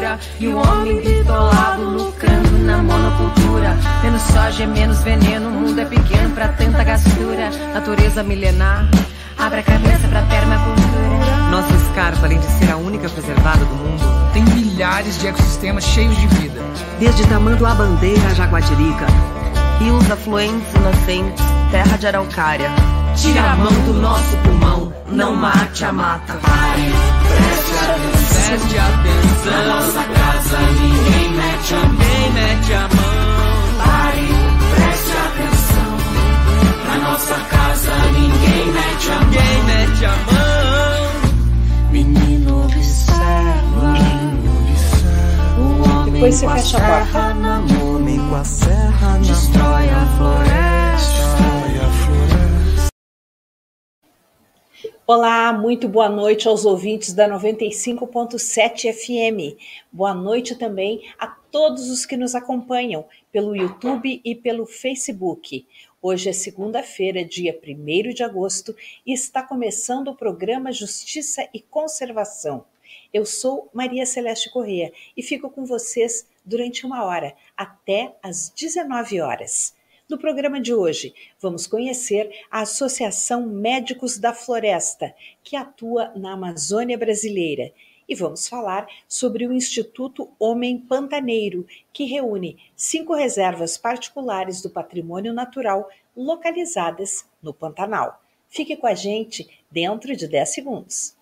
loucura. E o homem bitolado lucrando na monocultura. Menos soja, menos veneno, o mundo é pequeno pra tanta gastura. Natureza milenar, abre a cabeça pra permacultura. Nossa escarpa, além de ser a única preservada do mundo, tem milhares de ecossistemas cheios de vida. Desde Tamanduá Bandeira a Jaguatirica, rios afluentes inocentes, terra de araucária. Tira a mão do nosso pulmão, não mate a mata. Pare, preste atenção. Preste atenção. Na nossa casa ninguém mete a mão. Ninguém mete a mão. Pare, preste atenção. Na nossa casa ninguém mete a mão. Ninguém mete a mão. Menino observa. Menino observa. O homem Depois você fecha a porta. Homem com a serra na. Destrói a floresta. Olá, muito boa noite aos ouvintes da 95.7 FM. Boa noite também a todos os que nos acompanham pelo YouTube e pelo Facebook. Hoje é segunda-feira, dia 1 de agosto, e está começando o programa Justiça e Conservação. Eu sou Maria Celeste Corrêa e fico com vocês durante uma hora, até às 19 horas. No programa de hoje, vamos conhecer a Associação Médicos da Floresta, que atua na Amazônia Brasileira. E vamos falar sobre o Instituto Homem Pantaneiro, que reúne cinco reservas particulares do patrimônio natural localizadas no Pantanal. Fique com a gente dentro de 10 segundos.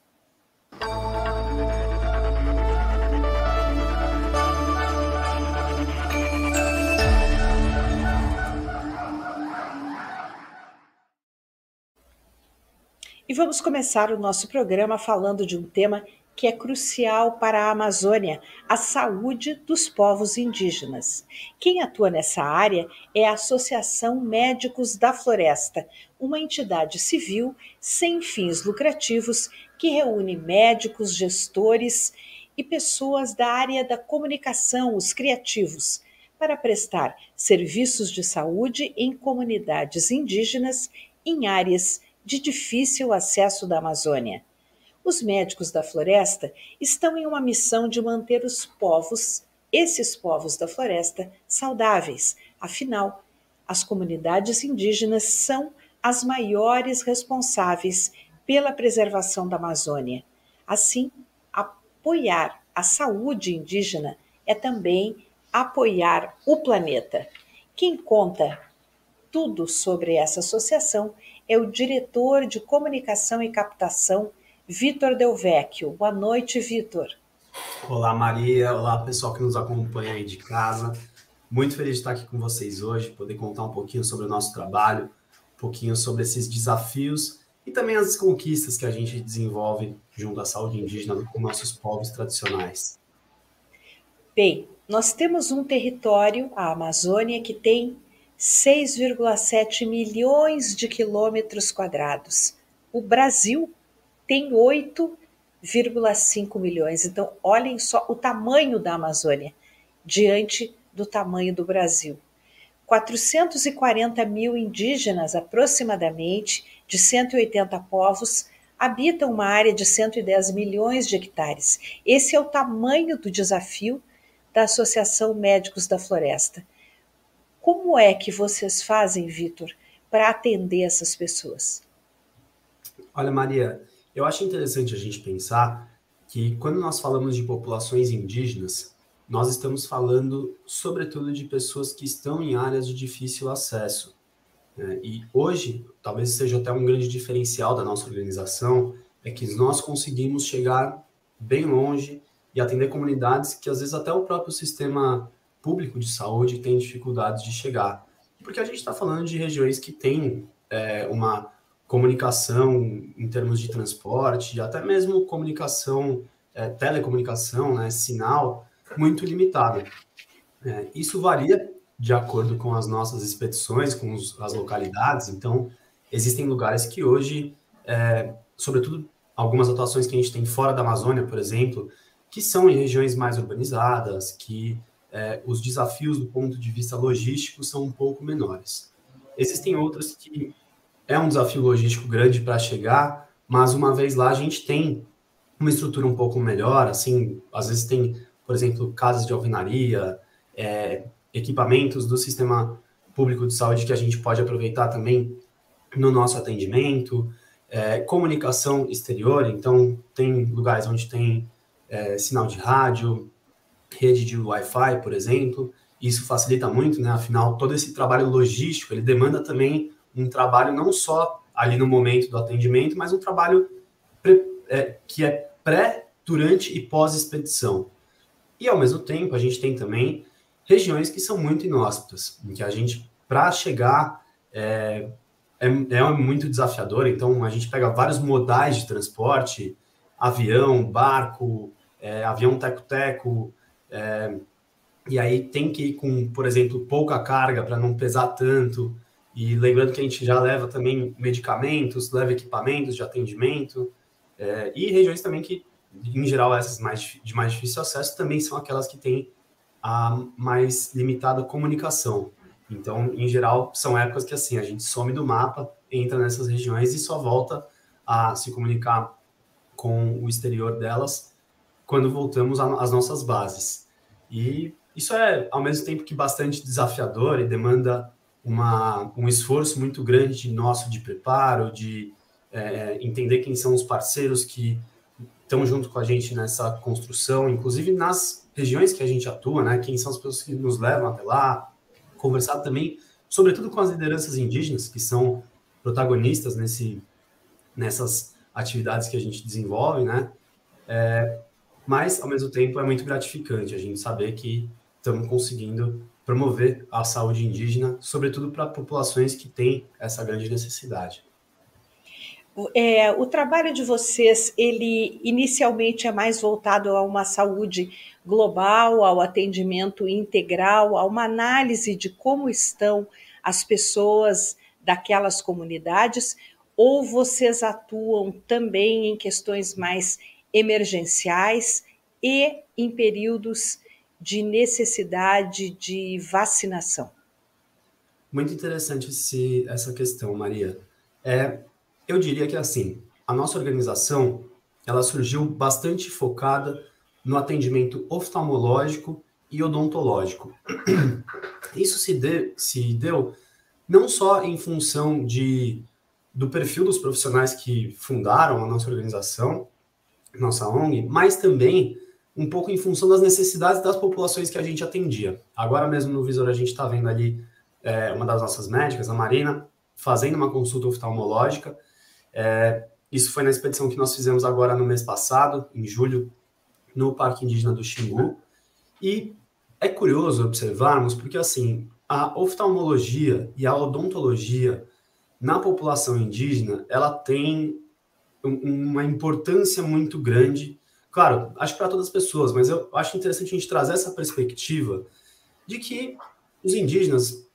E vamos começar o nosso programa falando de um tema que é crucial para a Amazônia, a saúde dos povos indígenas. Quem atua nessa área é a Associação Médicos da Floresta, uma entidade civil sem fins lucrativos que reúne médicos, gestores e pessoas da área da comunicação, os criativos, para prestar serviços de saúde em comunidades indígenas em áreas de difícil acesso da Amazônia. Os médicos da floresta estão em uma missão de manter os povos, esses povos da floresta, saudáveis. Afinal, as comunidades indígenas são as maiores responsáveis pela preservação da Amazônia. Assim, apoiar a saúde indígena é também apoiar o planeta. Quem conta tudo sobre essa associação é o diretor de comunicação e captação, Vitor Del Vecchio. Boa noite, Vitor. Olá, Maria. Olá, pessoal que nos acompanha aí de casa. Muito feliz de estar aqui com vocês hoje, poder contar um pouquinho sobre o nosso trabalho, um pouquinho sobre esses desafios e também as conquistas que a gente desenvolve junto à saúde indígena com nossos povos tradicionais. Bem, nós temos um território, a Amazônia, que tem 6,7 milhões de quilômetros quadrados. O Brasil tem 8,5 milhões. Então, olhem só o tamanho da Amazônia diante do tamanho do Brasil. 440 mil indígenas, aproximadamente, de 180 povos, habitam uma área de 110 milhões de hectares. Esse é o tamanho do desafio da Associação Médicos da Floresta. Como é que vocês fazem, Vitor, para atender essas pessoas? Olha, Maria, eu acho interessante a gente pensar que quando nós falamos de populações indígenas, nós estamos falando, sobretudo, de pessoas que estão em áreas de difícil acesso. Né? E hoje, talvez seja até um grande diferencial da nossa organização, é que nós conseguimos chegar bem longe e atender comunidades que às vezes até o próprio sistema público de saúde tem dificuldades de chegar. Porque a gente está falando de regiões que têm é, uma comunicação em termos de transporte, até mesmo comunicação, é, telecomunicação, né, sinal, muito limitado. É, isso varia de acordo com as nossas expedições, com os, as localidades. Então, existem lugares que hoje, é, sobretudo algumas atuações que a gente tem fora da Amazônia, por exemplo, que são em regiões mais urbanizadas, que é, os desafios do ponto de vista logístico são um pouco menores. Existem outras que é um desafio logístico grande para chegar, mas uma vez lá a gente tem uma estrutura um pouco melhor, assim, às vezes tem por exemplo, casas de alvenaria, é, equipamentos do sistema público de saúde que a gente pode aproveitar também no nosso atendimento, é, comunicação exterior, então tem lugares onde tem é, sinal de rádio, rede de Wi-Fi, por exemplo, isso facilita muito, né? Afinal, todo esse trabalho logístico, ele demanda também um trabalho não só ali no momento do atendimento, mas um trabalho é, que é pré, durante e pós-expedição. E, ao mesmo tempo, a gente tem também regiões que são muito inóspitas, em que a gente, para chegar, é, é, é, muito desafiador. Então, a gente pega vários modais de transporte, avião, barco, é, avião teco-teco, é, e aí tem que ir com, por exemplo, pouca carga para não pesar tanto. E lembrando que a gente já leva também medicamentos, leva equipamentos de atendimento, é, e regiões também que, em geral, essas mais, de mais difícil acesso também são aquelas que têm a mais limitada comunicação. Então, em geral, são épocas que assim a gente some do mapa, entra nessas regiões e só volta a se comunicar com o exterior delas quando voltamos às nossas bases. E isso é, ao mesmo tempo que bastante desafiador e demanda uma, um esforço muito grande nosso de preparo, de é, entender quem são os parceiros que estão junto com a gente nessa construção, inclusive nas regiões que a gente atua, né? Quem são as pessoas que nos levam até lá, conversar também, sobretudo com as lideranças indígenas, que são protagonistas nesse, nessas atividades que a gente desenvolve, né? É, mas, ao mesmo tempo, é muito gratificante a gente saber que estamos conseguindo promover a saúde indígena, sobretudo para populações que têm essa grande necessidade. É, o trabalho de vocês, ele inicialmente é mais voltado a uma saúde global, ao atendimento integral, a uma análise de como estão as pessoas daquelas comunidades, ou vocês atuam também em questões mais emergenciais e em períodos de necessidade de vacinação? Muito interessante esse, essa questão, Maria. É, eu diria que assim, a nossa organização ela surgiu bastante focada no atendimento oftalmológico e odontológico. Isso se, de, se deu não só em função de, do perfil dos profissionais que fundaram a nossa organização, nossa ONG, mas também um pouco em função das necessidades das populações que a gente atendia. Agora mesmo no visor a gente está vendo ali é, uma das nossas médicas, a Marina, fazendo uma consulta oftalmológica. É, isso foi na expedição que nós fizemos agora no mês passado, em julho, no Parque Indígena do Xingu. E é curioso observarmos, porque assim, a oftalmologia e a odontologia na população indígena, ela tem uma importância muito grande. Claro, acho para todas as pessoas, mas eu acho interessante a gente trazer essa perspectiva de que os indígenas,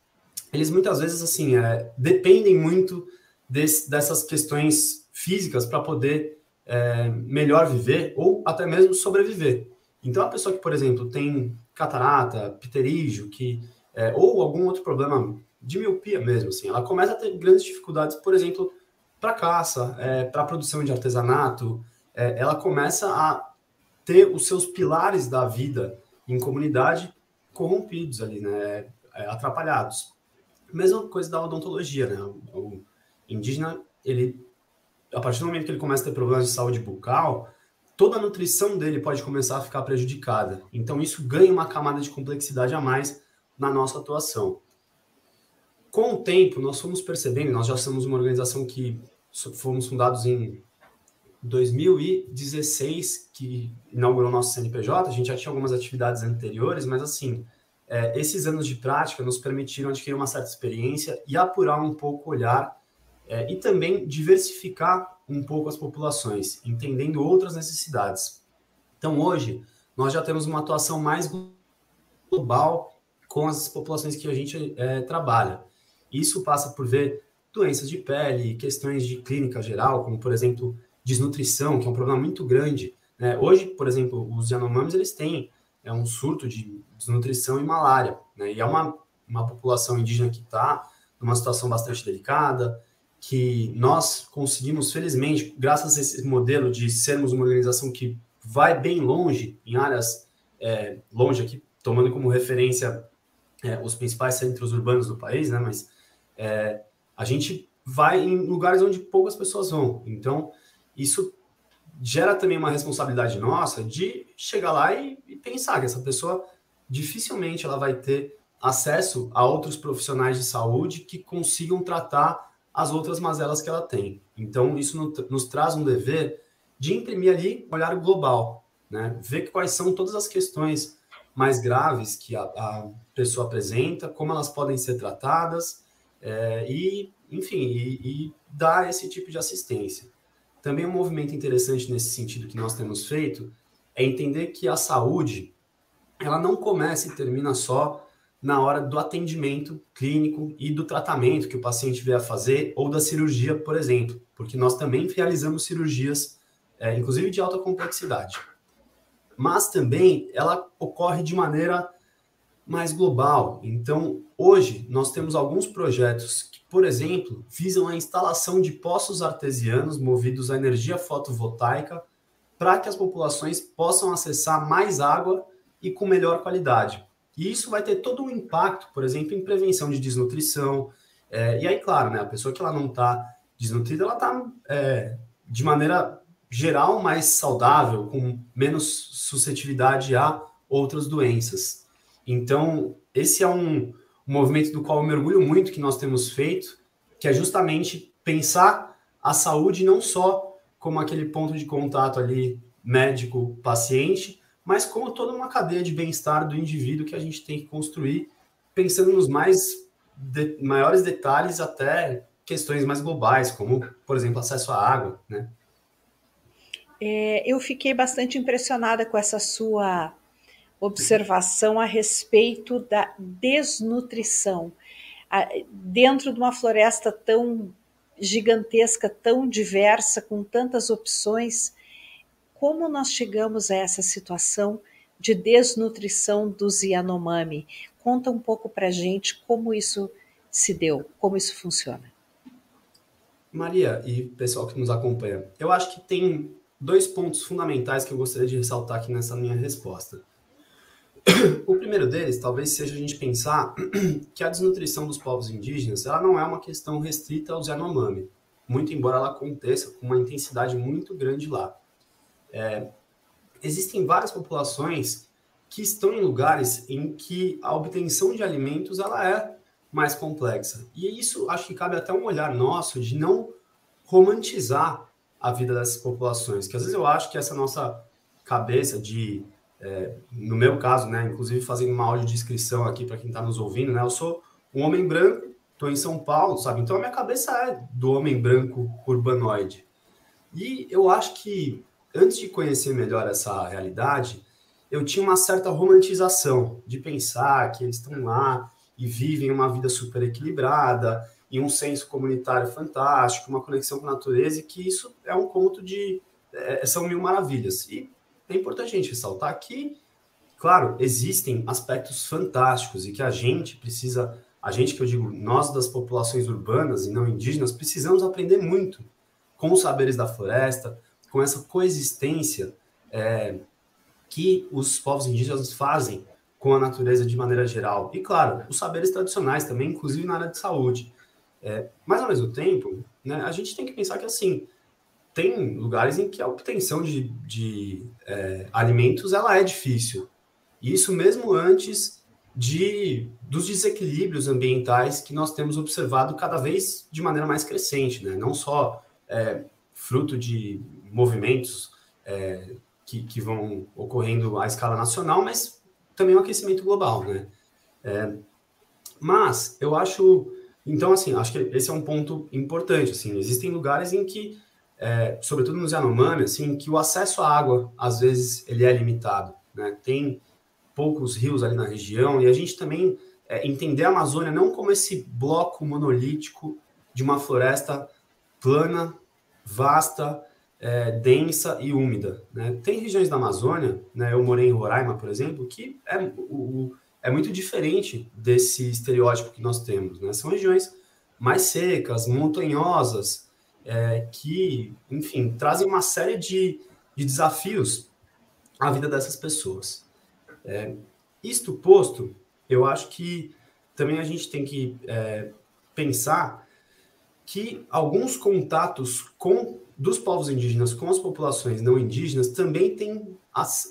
eles muitas vezes, assim, é, dependem muito desse, dessas questões físicas para poder é, melhor viver ou até mesmo sobreviver. Então, a pessoa que, por exemplo, tem catarata, pterígio, que, é, ou algum outro problema de miopia mesmo, assim, ela começa a ter grandes dificuldades, por exemplo, para caça, é, para produção de artesanato, é, ela começa a ter os seus pilares da vida em comunidade corrompidos ali, né, é, atrapalhados. Mesma coisa da odontologia, né, o indígena, ele, a partir do momento que ele começa a ter problemas de saúde bucal, toda a nutrição dele pode começar a ficar prejudicada. Então, isso ganha uma camada de complexidade a mais na nossa atuação. Com o tempo, nós fomos percebendo, nós já somos uma organização que fomos fundados em 2016, que inaugurou nosso CNPJ. A gente já tinha algumas atividades anteriores, mas assim, é, esses anos de prática nos permitiram adquirir uma certa experiência e apurar um pouco o olhar é, e também diversificar um pouco as populações, entendendo outras necessidades. Então, hoje, nós já temos uma atuação mais global com as populações que a gente é, trabalha. Isso passa por ver doenças de pele, questões de clínica geral, como, por exemplo, desnutrição, que é um problema muito grande. Né? Hoje, por exemplo, os Yanomamis, eles têm é um surto de desnutrição e malária, né? E é uma, uma população indígena que está numa situação bastante delicada, que nós conseguimos, felizmente, graças a esse modelo de sermos uma organização que vai bem longe em áreas é, longe aqui, tomando como referência é, os principais centros urbanos do país, né? Mas é, a gente vai em lugares onde poucas pessoas vão. Então, isso gera também uma responsabilidade nossa de chegar lá e, e pensar que essa pessoa dificilmente ela vai ter acesso a outros profissionais de saúde que consigam tratar as outras mazelas que ela tem. Então, isso nos traz um dever de imprimir ali um olhar global, né? ver quais são todas as questões mais graves que a, a pessoa apresenta, como elas podem ser tratadas, é, e, enfim, e, e dar esse tipo de assistência. Também um movimento interessante nesse sentido que nós temos feito é entender que a saúde ela não começa e termina só na hora do atendimento clínico e do tratamento que o paciente vier a fazer ou da cirurgia, por exemplo, porque nós também realizamos cirurgias, é, inclusive de alta complexidade. Mas também ela ocorre de maneira mais global. Então, hoje nós temos alguns projetos que, por exemplo, visam a instalação de poços artesianos movidos a energia fotovoltaica para que as populações possam acessar mais água e com melhor qualidade. E isso vai ter todo um impacto, por exemplo, em prevenção de desnutrição. É, e aí, claro, né, a pessoa que ela não está desnutrida, ela está, é, de maneira geral, mais saudável, com menos suscetibilidade a outras doenças. Então, esse é um, um movimento do qual eu mergulho muito que nós temos feito, que é justamente pensar a saúde não só como aquele ponto de contato ali médico-paciente, mas como toda uma cadeia de bem-estar do indivíduo que a gente tem que construir, pensando nos mais de, maiores detalhes até questões mais globais, como, por exemplo, acesso à água, né? É, eu fiquei bastante impressionada com essa sua observação a respeito da desnutrição. Dentro de uma floresta tão gigantesca, tão diversa, com tantas opções, como nós chegamos a essa situação de desnutrição dos Yanomami? Conta um pouco para gente como isso se deu, como isso funciona. Maria e pessoal que nos acompanha, eu acho que tem dois pontos fundamentais que eu gostaria de ressaltar aqui nessa minha resposta. O primeiro deles talvez seja a gente pensar que a desnutrição dos povos indígenas ela não é uma questão restrita aos Yanomami, muito embora ela aconteça com uma intensidade muito grande lá. É, existem várias populações que estão em lugares em que a obtenção de alimentos ela é mais complexa. E isso acho que cabe até um olhar nosso de não romantizar a vida dessas populações, que às vezes eu acho que essa nossa cabeça de, é, no meu caso, né, inclusive fazendo uma audiodescrição aqui para quem está nos ouvindo, né, eu sou um homem branco, estou em São Paulo, sabe? Então a minha cabeça é do homem branco urbanoide. E eu acho que antes de conhecer melhor essa realidade, eu tinha uma certa romantização de pensar que eles estão lá e vivem uma vida super equilibrada e um senso comunitário fantástico, uma conexão com a natureza, e que isso é um conto de. É, são mil maravilhas. E é importante a gente ressaltar que, claro, existem aspectos fantásticos e que a gente precisa, a gente que eu digo, nós das populações urbanas e não indígenas, precisamos aprender muito com os saberes da floresta, com essa coexistência é, que os povos indígenas fazem com a natureza de maneira geral. E, claro, os saberes tradicionais também, inclusive na área de saúde. É, mas, ao mesmo tempo, né, a gente tem que pensar que, assim, tem lugares em que a obtenção de, de é, alimentos ela é difícil. E isso mesmo antes de dos desequilíbrios ambientais que nós temos observado cada vez de maneira mais crescente, né? Não só é, fruto de movimentos é, que, que, vão ocorrendo à escala nacional, mas também o aquecimento global, né? É, mas eu acho, então assim, acho que esse é um ponto importante, assim, existem lugares em que, é, sobretudo nos Yanomami, assim, que o acesso à água, às vezes, ele é limitado, né? Tem poucos rios ali na região e a gente também é, entender a Amazônia não como esse bloco monolítico de uma floresta plana, vasta, é, densa e úmida. Né? Tem regiões da Amazônia, né, eu morei em Roraima, por exemplo, que é, o, é muito diferente desse estereótipo que nós temos. Né? São regiões mais secas, montanhosas, é, que, enfim, trazem uma série de, de desafios à vida dessas pessoas. É, isto posto, eu acho que também a gente tem que é, pensar que alguns contatos com dos povos indígenas com as populações não indígenas também têm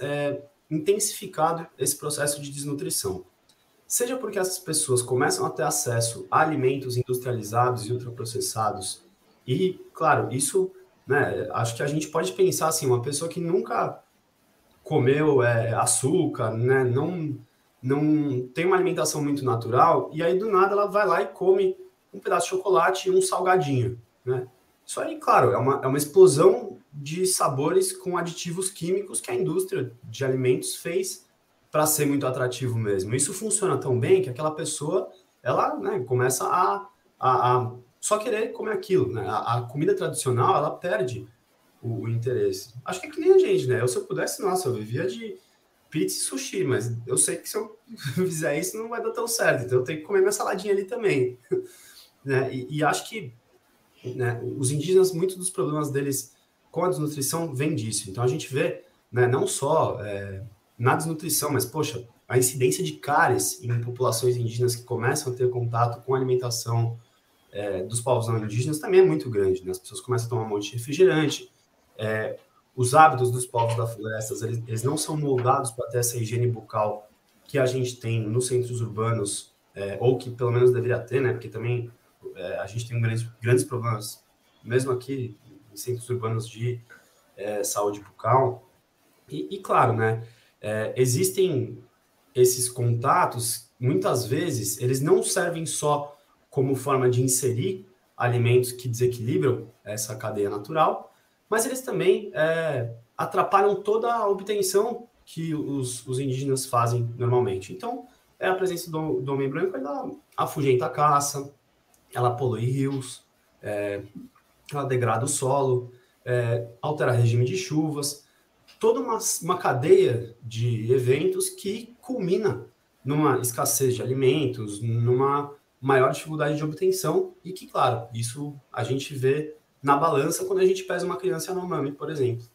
é, intensificado esse processo de desnutrição. Seja porque essas pessoas começam a ter acesso a alimentos industrializados e ultraprocessados, e, claro, isso, né, acho que a gente pode pensar assim, uma pessoa que nunca comeu é, açúcar, né, não, não tem uma alimentação muito natural, e aí do nada ela vai lá e come um pedaço de chocolate e um salgadinho, né? Isso aí, claro, é uma, é uma explosão de sabores com aditivos químicos que a indústria de alimentos fez para ser muito atrativo mesmo. Isso funciona tão bem que aquela pessoa ela né, começa a, a, a, só querer comer aquilo. Né? A, a comida tradicional ela perde o, o, interesse. Acho que é que nem a gente, né? Eu, se eu pudesse, nossa, eu vivia de pizza e sushi, mas eu sei que se eu fizer isso não vai dar tão certo. Então eu tenho que comer minha saladinha ali também. né? E, e acho que né, os indígenas, muitos dos problemas deles com a desnutrição vem disso. Então a gente vê, né, não só é, na desnutrição, mas poxa, a incidência de cáries em populações indígenas que começam a ter contato com alimentação é, dos povos não indígenas também é muito grande. Né? As pessoas começam a tomar um monte de refrigerante. É, os hábitos dos povos da floresta, eles, eles não são moldados para ter essa higiene bucal que a gente tem nos centros urbanos, é, ou que pelo menos deveria ter, né? Porque também é, a gente tem grandes, grandes problemas, mesmo aqui em centros urbanos de é, saúde bucal. E, e claro, né, é, existem esses contatos, muitas vezes, eles não servem só como forma de inserir alimentos que desequilibram essa cadeia natural, mas eles também é, atrapalham toda a obtenção que os, os, indígenas fazem normalmente. Então, é a presença do, do homem branco, ela afugenta a caça, ela polui rios, é, ela degrada o solo, é, altera regime de chuvas, toda uma, uma cadeia de eventos que culmina numa escassez de alimentos, numa maior dificuldade de obtenção e que, claro, isso a gente vê na balança quando a gente pesa uma criança no mame, por exemplo.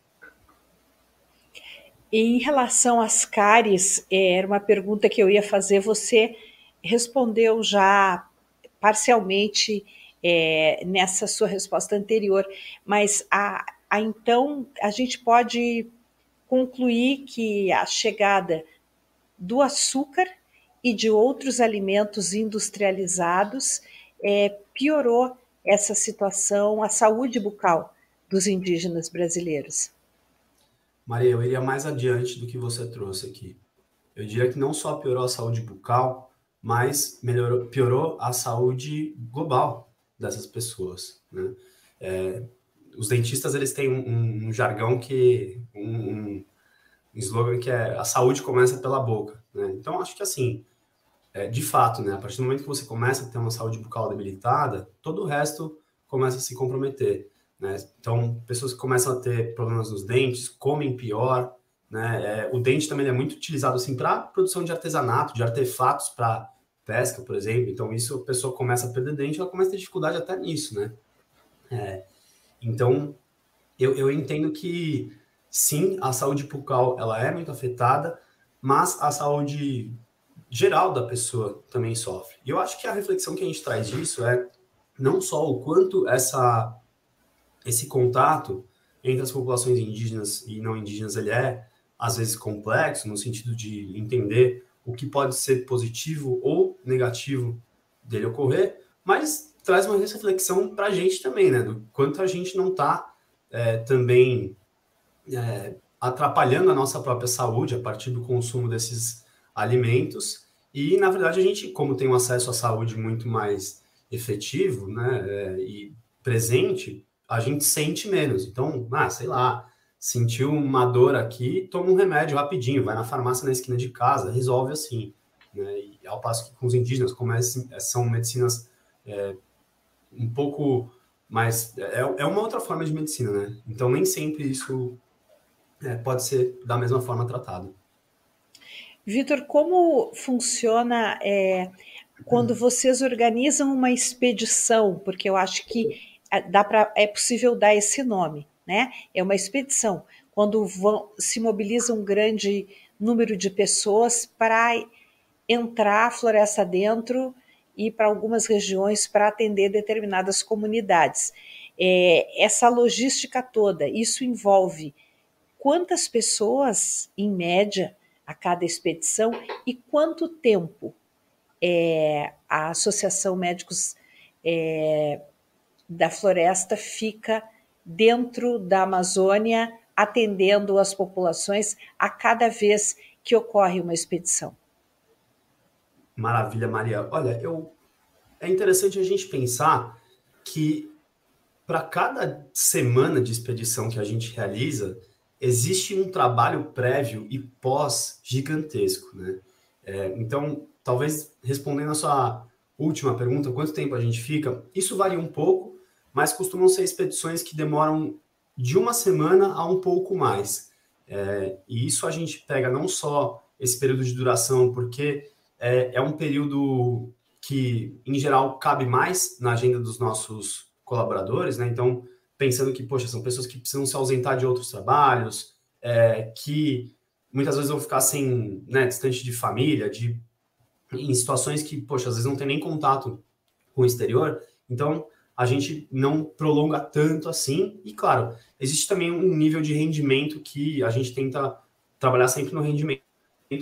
Em relação às cáries, é, era uma pergunta que eu ia fazer, você respondeu já parcialmente é, nessa sua resposta anterior, mas a, a, então a gente pode concluir que a chegada do açúcar e de outros alimentos industrializados é, piorou essa situação, a saúde bucal dos indígenas brasileiros. Maria, eu iria mais adiante do que você trouxe aqui. Eu diria que não só piorou a saúde bucal, mas melhorou, piorou a saúde global dessas pessoas. Né? É, os dentistas eles têm um, um jargão que um, um, slogan que é a saúde começa pela boca. Né? Então acho que assim, é, de fato, né, a partir do momento que você começa a ter uma saúde bucal debilitada, todo o resto começa a se comprometer. Né? Então pessoas que começam a ter problemas nos dentes, comem pior. Né? É, o dente também é muito utilizado assim para produção de artesanato, de artefatos para pesca, por exemplo. Então, isso a pessoa começa a perder dente, ela começa a ter dificuldade até nisso, né? É, então, eu, eu entendo que, sim, a saúde bucal, ela é muito afetada, mas a saúde geral da pessoa também sofre. E eu acho que a reflexão que a gente traz disso é não só o quanto essa, esse contato entre as populações indígenas e não indígenas ele é, às vezes, complexo, no sentido de entender o que pode ser positivo ou negativo dele ocorrer, mas traz uma reflexão para a gente também, né? Do quanto a gente não está é, também é, atrapalhando a nossa própria saúde a partir do consumo desses alimentos. E, na verdade, a gente, como tem um acesso à saúde muito mais efetivo né, é, e presente, a gente sente menos. Então, ah, sei lá, sentiu uma dor aqui, toma um remédio rapidinho, vai na farmácia na esquina de casa, resolve assim. Né? E ao passo que com os indígenas, como é, são medicinas é, um pouco mais. É, é uma outra forma de medicina, né? Então nem sempre isso é, pode ser da mesma forma tratado. Vitor, como funciona é, quando vocês organizam uma expedição? Porque eu acho que é, dá pra, é possível dar esse nome né? É uma expedição. Quando vão, se mobiliza um grande número de pessoas para entrar floresta dentro e para algumas regiões para atender determinadas comunidades. É, essa logística toda, isso envolve quantas pessoas, em média, a cada expedição e quanto tempo é, a Associação Médicos é, da Floresta fica dentro da Amazônia atendendo as populações a cada vez que ocorre uma expedição. Maravilha, Maria. Olha, eu é interessante a gente pensar que para cada semana de expedição que a gente realiza, existe um trabalho prévio e pós gigantesco, né? É, então, talvez respondendo a sua última pergunta, quanto tempo a gente fica? Isso varia um pouco, mas costumam ser expedições que demoram de uma semana a um pouco mais. É, e isso a gente pega não só esse período de duração, porque é, é um período que, em geral, cabe mais na agenda dos nossos colaboradores, né? Então, pensando que, poxa, são pessoas que precisam se ausentar de outros trabalhos, é, que muitas vezes vão ficar sem, né, distante de família, de em situações que, poxa, às vezes não tem nem contato com o exterior, então a gente não prolonga tanto assim, e claro, existe também um nível de rendimento que a gente tenta trabalhar sempre no rendimento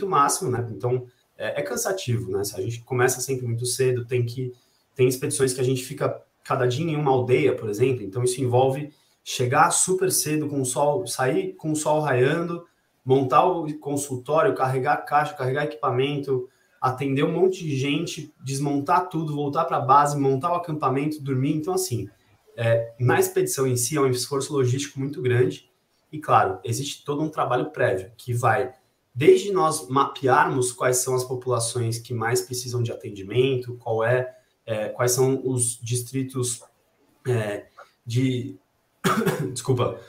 máximo, né? Então é, é cansativo, né? A gente começa sempre muito cedo, tem que tem expedições que a gente fica cada dia em uma aldeia, por exemplo, então isso envolve chegar super cedo com o sol, sair com o sol raiando, montar o consultório, carregar caixa, carregar equipamento, atender um monte de gente, desmontar tudo, voltar para a base, montar o acampamento, dormir. Então, assim, é, na expedição em si é um esforço logístico muito grande. E, claro, existe todo um trabalho prévio que vai desde nós mapearmos quais são as populações que mais precisam de atendimento, qual é é, quais são os distritos é, de. Desculpa,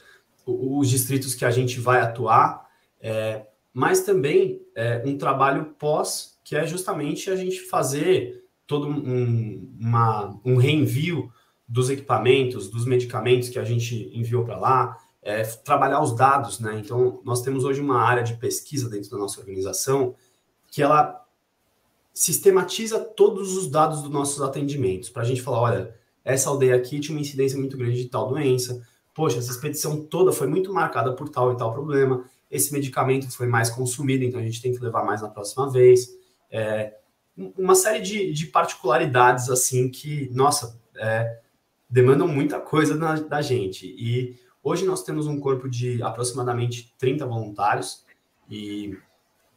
os distritos que a gente vai atuar, é, mas também é, um trabalho pós, que é justamente a gente fazer todo um, uma, um reenvio dos equipamentos, dos medicamentos que a gente enviou para lá, é, trabalhar os dados, né? Então, nós temos hoje uma área de pesquisa dentro da nossa organização que ela sistematiza todos os dados dos nossos atendimentos, para a gente falar, olha, essa aldeia aqui tinha uma incidência muito grande de tal doença, poxa, essa expedição toda foi muito marcada por tal e tal problema, esse medicamento foi mais consumido, então a gente tem que levar mais na próxima vez. É, uma série de, de, particularidades, assim, que, nossa, é, demandam muita coisa na, da gente. E hoje nós temos um corpo de aproximadamente 30 voluntários, e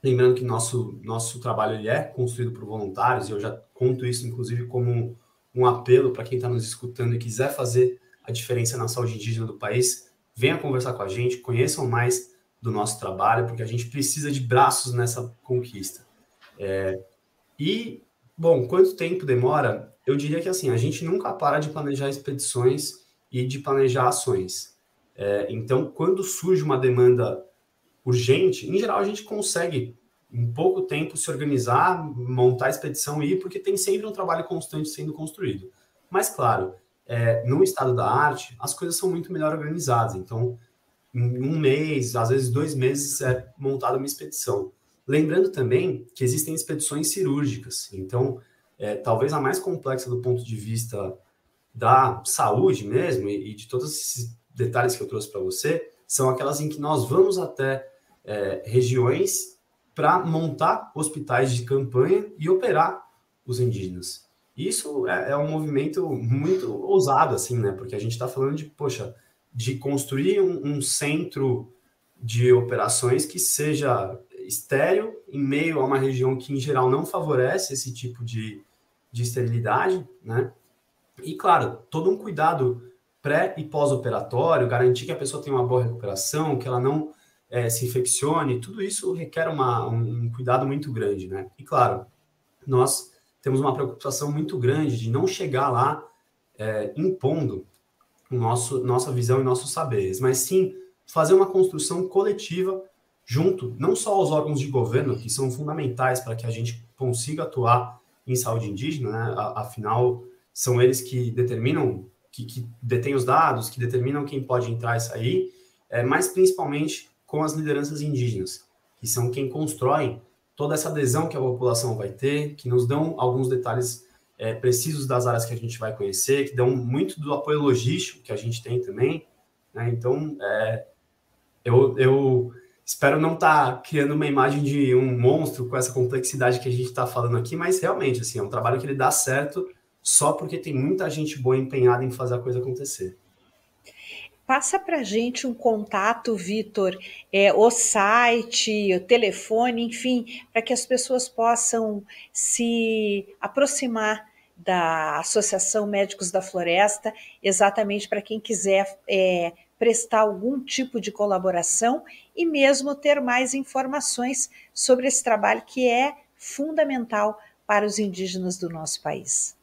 Lembrando que nosso, nosso trabalho ele é construído por voluntários, e eu já conto isso, inclusive, como um, um apelo para quem está nos escutando e quiser fazer a diferença na saúde indígena do país, venha conversar com a gente, conheçam mais do nosso trabalho, porque a gente precisa de braços nessa conquista. É, e, bom, quanto tempo demora? Eu diria que assim, a gente nunca para de planejar expedições e de planejar ações. É, então, quando surge uma demanda urgente, em geral a gente consegue em pouco tempo se organizar, montar a expedição e ir, porque tem sempre um trabalho constante sendo construído. Mas, claro, é, no estado da arte, as coisas são muito melhor organizadas. Então, em um mês, às vezes dois meses, é montada uma expedição. Lembrando também que existem expedições cirúrgicas. Então, é, talvez a mais complexa do ponto de vista da saúde mesmo e, e de todos esses detalhes que eu trouxe para você, são aquelas em que nós vamos até é, regiões para montar hospitais de campanha e operar os indígenas. Isso é, é, um movimento muito ousado, assim, né? Porque a gente está falando de, poxa, de construir um, um, centro de operações que seja estéreo em meio a uma região que, em geral, não favorece esse tipo de, de esterilidade, né? E, claro, todo um cuidado pré e pós-operatório, garantir que a pessoa tenha uma boa recuperação, que ela não é, se infeccione, tudo isso requer uma, um cuidado muito grande, né? E claro, nós temos uma preocupação muito grande de não chegar lá é, impondo o nosso, nossa visão e nossos saberes, mas sim fazer uma construção coletiva junto, não só aos órgãos de governo, que são fundamentais para que a gente consiga atuar em saúde indígena, né? afinal, são eles que determinam, que, que detêm os dados, que determinam quem pode entrar e sair, é, mas principalmente com as lideranças indígenas, que são quem constroem toda essa adesão que a população vai ter, que nos dão alguns detalhes é, precisos das áreas que a gente vai conhecer, que dão muito do apoio logístico que a gente tem também. Né? Então, é, eu, eu espero não estar tá criando uma imagem de um monstro com essa complexidade que a gente está falando aqui, mas realmente, assim, é um trabalho que ele dá certo só porque tem muita gente boa empenhada em fazer a coisa acontecer. Passa para gente um contato, Vitor, é, o site, o telefone, enfim, para que as pessoas possam se aproximar da Associação Médicos da Floresta, exatamente para quem quiser é, prestar algum tipo de colaboração e mesmo ter mais informações sobre esse trabalho que é fundamental para os indígenas do nosso país.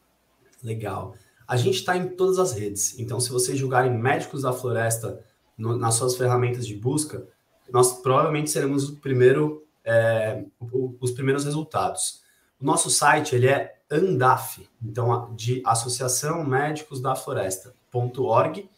Legal. A gente está em todas as redes, então se vocês julgarem Médicos da Floresta no, nas suas ferramentas de busca, nós provavelmente seremos o primeiro, é, os primeiros resultados. O nosso site ele é ANDAF, então de Associação Médicos da Floresta.org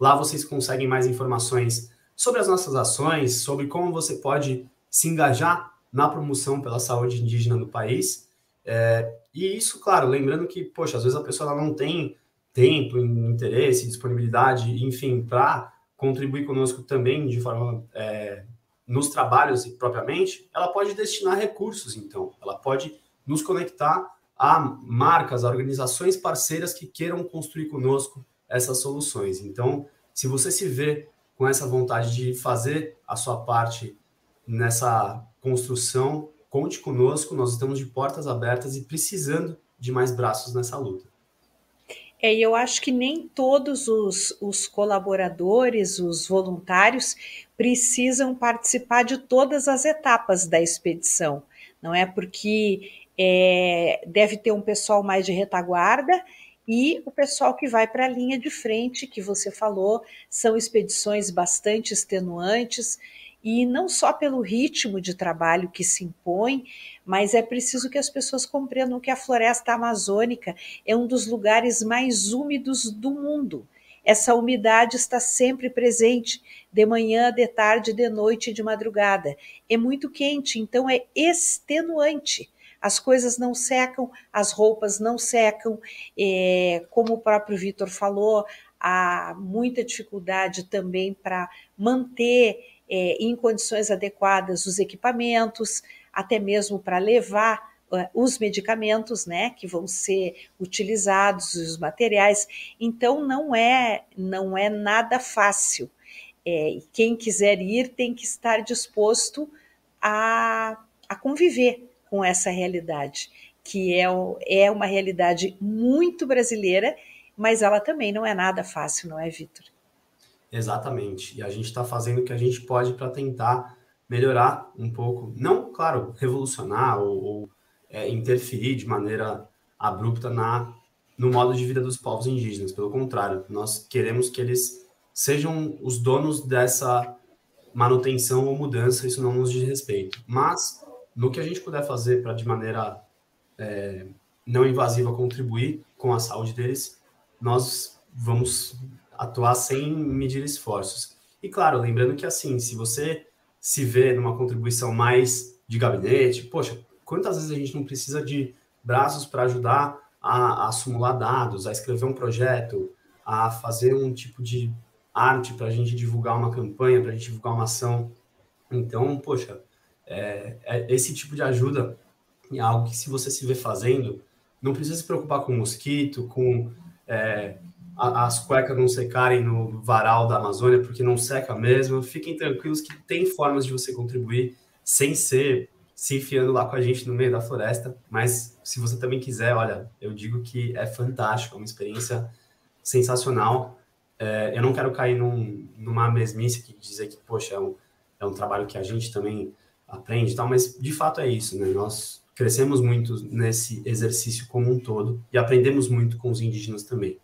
Lá vocês conseguem mais informações sobre as nossas ações, sobre como você pode se engajar na promoção pela saúde indígena no país. É, e isso, claro, lembrando que, poxa, às vezes a pessoa não tem tempo, interesse, disponibilidade, enfim, para contribuir conosco também de forma é, nos trabalhos propriamente, ela pode destinar recursos, então, ela pode nos conectar a marcas, a organizações parceiras que queiram construir conosco essas soluções. Então, se você se vê com essa vontade de fazer a sua parte nessa construção, conte conosco, nós estamos de portas abertas e precisando de mais braços nessa luta. É, eu acho que nem todos os, os colaboradores, os voluntários, precisam participar de todas as etapas da expedição, não é? Porque é, deve ter um pessoal mais de retaguarda e o pessoal que vai para a linha de frente, que você falou, são expedições bastante extenuantes, e não só pelo ritmo de trabalho que se impõe, mas é preciso que as pessoas compreendam que a floresta amazônica é um dos lugares mais úmidos do mundo. Essa umidade está sempre presente, de manhã, de tarde, de noite e de madrugada. É muito quente, então é extenuante as coisas não secam, as roupas não secam, é, como o próprio Vitor falou, há muita dificuldade também para manter é, em condições adequadas os equipamentos, até mesmo para levar uh, os medicamentos, né, que vão ser utilizados, os materiais. Então não é não é nada fácil. É, quem quiser ir tem que estar disposto a, a conviver com essa realidade, que é, é uma realidade muito brasileira, mas ela também não é nada fácil, não é, Vitor? Exatamente. E a gente está fazendo o que a gente pode para tentar melhorar um pouco, não, claro, revolucionar ou, ou é, interferir de maneira abrupta na, no modo de vida dos povos indígenas. Pelo contrário, nós queremos que eles sejam os donos dessa manutenção ou mudança, isso não nos diz respeito. Mas no que a gente puder fazer para, de maneira é, não invasiva, contribuir com a saúde deles, nós vamos atuar sem medir esforços. E claro, lembrando que assim, se você se vê numa contribuição mais de gabinete, poxa, quantas vezes a gente não precisa de braços para ajudar a, a dados, a escrever um projeto, a fazer um tipo de arte para a gente divulgar uma campanha, para a gente divulgar uma ação. Então, poxa, é, é, esse tipo de ajuda é algo que, se você se vê fazendo, não precisa se preocupar com mosquito, com é, as cuecas não secarem no varal da Amazônia, porque não seca mesmo. Fiquem tranquilos que tem formas de você contribuir sem ser se enfiando lá com a gente no meio da floresta. Mas se você também quiser, olha, eu digo que é fantástico, é uma experiência sensacional. É, eu não quero cair num, numa mesmice que dizer que, poxa, é um, é um trabalho que a gente também aprende e tal, mas de fato é isso, né? Nós crescemos muito nesse exercício como um todo e aprendemos muito com os indígenas também.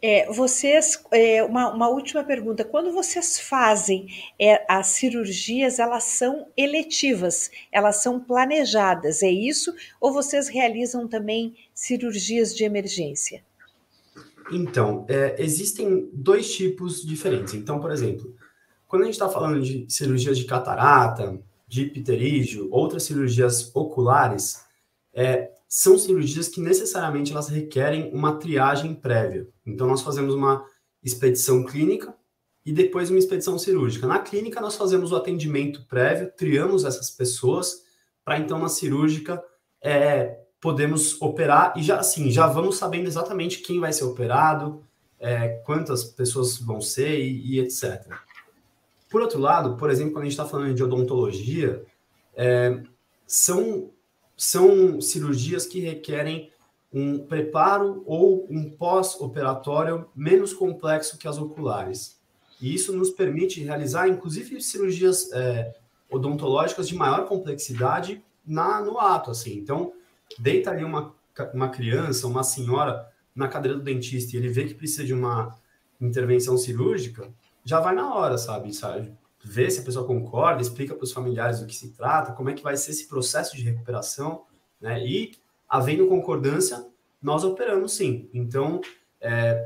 É, vocês, é, uma, uma, última pergunta: quando vocês fazem é, as cirurgias, elas são eletivas, elas são planejadas, é isso? Ou vocês realizam também cirurgias de emergência? Então, é, existem dois tipos diferentes. Então, por exemplo, quando a gente está falando de cirurgias de catarata, de pterígio, outras cirurgias oculares, é, são cirurgias que necessariamente elas requerem uma triagem prévia. Então, nós fazemos uma expedição clínica e depois uma expedição cirúrgica. Na clínica, nós fazemos o atendimento prévio, triamos essas pessoas, para então, na cirúrgica, é, podemos operar e já assim, já vamos sabendo exatamente quem vai ser operado, é, quantas pessoas vão ser e, e, etc. Por outro lado, por exemplo, quando a gente está falando de odontologia, é, são, são cirurgias que requerem um preparo ou um pós-operatório menos complexo que as oculares. E isso nos permite realizar, inclusive, cirurgias é, odontológicas de maior complexidade na, no ato. Assim. Então, deita ali uma, uma criança, uma senhora na cadeira do dentista e ele vê que precisa de uma intervenção cirúrgica, já vai na hora, sabe? sabe? Vê se a pessoa concorda, explica para os familiares do que se trata, como é que vai ser esse processo de recuperação, né? E, havendo concordância, nós operamos sim. Então, é,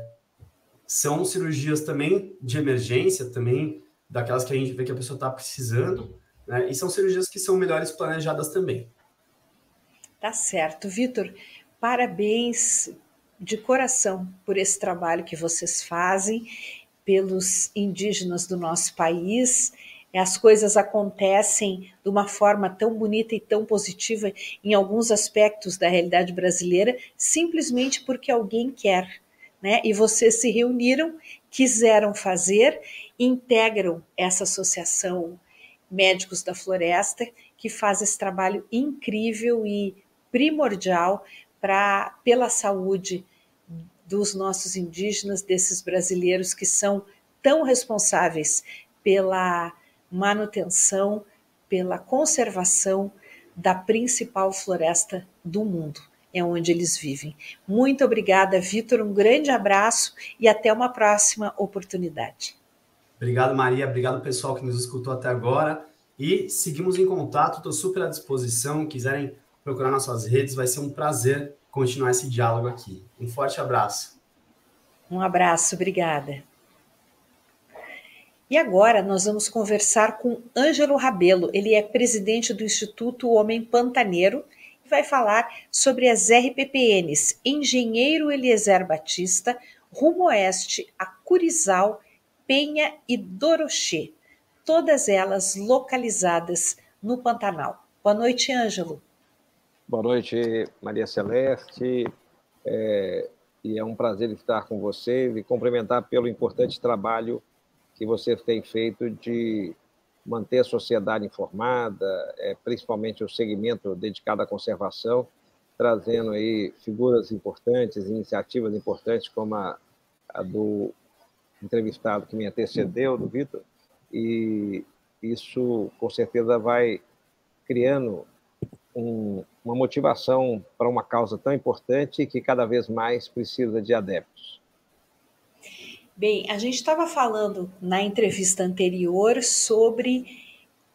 são cirurgias também de emergência, também daquelas que a gente vê que a pessoa está precisando, né? E são cirurgias que são melhores planejadas também. Tá certo, Vitor. Parabéns de coração por esse trabalho que vocês fazem pelos indígenas do nosso país. As coisas acontecem de uma forma tão bonita e tão positiva em alguns aspectos da realidade brasileira, simplesmente porque alguém quer. Né? E vocês se reuniram, quiseram fazer, integram essa associação Médicos da Floresta, que faz esse trabalho incrível e primordial para pela saúde dos nossos indígenas, desses brasileiros que são tão responsáveis pela manutenção, pela conservação da principal floresta do mundo, é onde eles vivem. Muito obrigada, Vitor, um grande abraço e até uma próxima oportunidade. Obrigado, Maria. Obrigado, pessoal que nos escutou até agora. E seguimos em contato, estou super à disposição. Quiserem procurar nossas redes, vai ser um prazer continuar esse diálogo aqui. Um forte abraço. Um abraço, obrigada. E agora nós vamos conversar com Ângelo Rabelo. Ele é presidente do Instituto Homem Pantaneiro e vai falar sobre as RPPNs Engenheiro Eliezer Batista, Rumo Oeste, a Curizal, Penha e Dorochê, todas elas localizadas no Pantanal. Boa noite, Ângelo. Boa noite, Maria Celeste. É, e é um prazer estar com vocês e cumprimentar pelo importante trabalho que vocês têm feito de manter a sociedade informada, é, principalmente o segmento dedicado à conservação, trazendo aí figuras importantes, iniciativas importantes como a, a do entrevistado que me antecedeu, do Vitor, e isso com certeza vai criando um, uma motivação para uma causa tão importante que cada vez mais precisa de adeptos. Bem, a gente estava falando na entrevista anterior sobre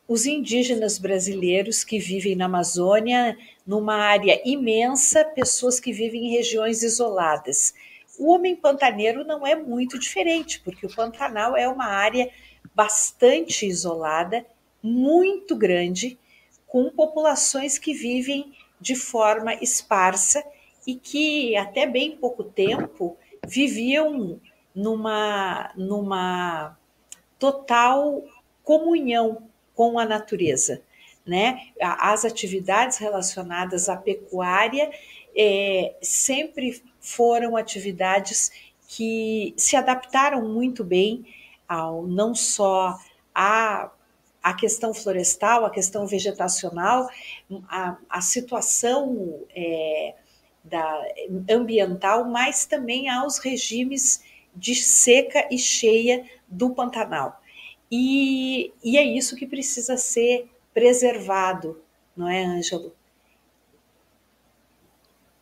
os indígenas brasileiros que vivem na Amazônia, numa área imensa, pessoas que vivem em regiões isoladas. O homem pantaneiro não é muito diferente, porque o Pantanal é uma área bastante isolada, muito grande, com populações que vivem de forma esparsa e que até bem pouco tempo viviam numa, numa total comunhão com a natureza. Né? As atividades relacionadas à pecuária é, sempre foram atividades que se adaptaram muito bem ao não só a a questão florestal, a questão vegetacional, a, a situação é, da, ambiental, mas também aos regimes de seca e cheia do Pantanal. E, e é isso que precisa ser preservado, não é, Ângelo?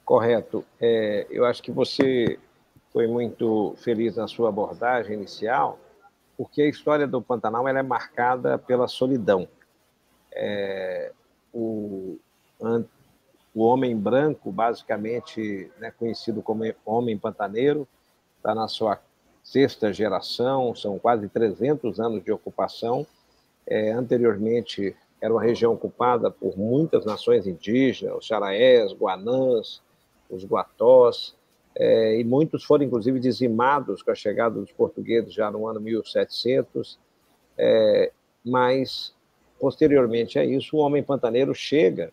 Correto. É, eu acho que você foi muito feliz na sua abordagem inicial, porque a história do Pantanal ela é marcada pela solidão. É, o, o homem branco, basicamente né, conhecido como homem pantaneiro, está na sua sexta geração, são quase 300 anos de ocupação. É, anteriormente, era uma região ocupada por muitas nações indígenas, os xaraés, guanãs, os guatós, é, e muitos foram, inclusive, dizimados com a chegada dos portugueses já no ano 1700, é, mas, posteriormente a isso, o homem pantaneiro chega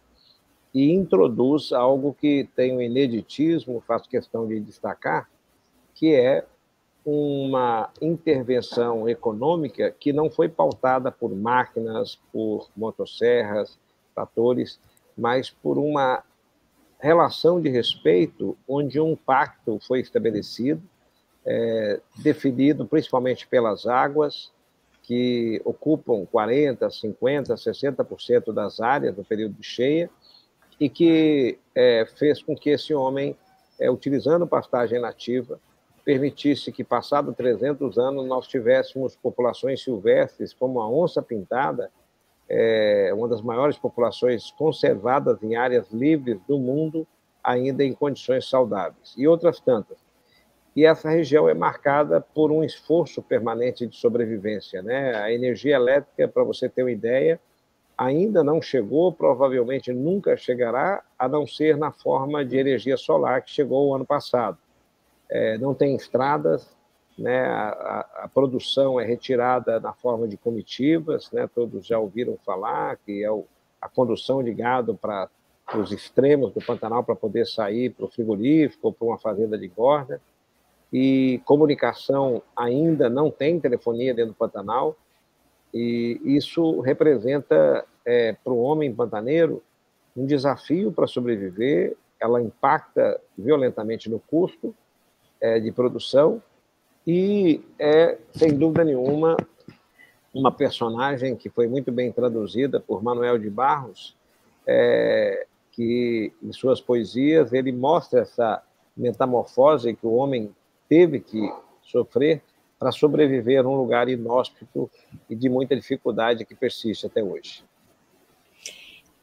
e introduz algo que tem um ineditismo, faço questão de destacar, que é uma intervenção econômica que não foi pautada por máquinas, por motosserras, tratores, mas por uma relação de respeito onde um pacto foi estabelecido, é, definido principalmente pelas águas, que ocupam 40%, 50%, 60% das áreas no período de cheia, e que é, fez com que esse homem, é, utilizando pastagem nativa, permitisse que, passado 300 anos, nós tivéssemos populações silvestres, como a onça pintada, é, uma das maiores populações conservadas em áreas livres do mundo, ainda em condições saudáveis, e outras tantas. E essa região é marcada por um esforço permanente de sobrevivência. Né? A energia elétrica, para você ter uma ideia, ainda não chegou, provavelmente nunca chegará, a não ser na forma de energia solar que chegou o ano passado. É, não tem estradas, né? A, a, produção é retirada na forma de comitivas, né? todos já ouviram falar, que é o, a condução de gado para os extremos do Pantanal para poder sair para o frigorífico ou para uma fazenda de engorda. E comunicação ainda não tem telefonia dentro do Pantanal, e isso representa é, para o homem pantaneiro um desafio para sobreviver, ela impacta violentamente no custo é, de produção e é, sem dúvida nenhuma, uma personagem que foi muito bem traduzida por Manuel de Barros, é, que em suas poesias ele mostra essa metamorfose que o homem teve que sofrer para sobreviver num lugar inóspito e de muita dificuldade que persiste até hoje.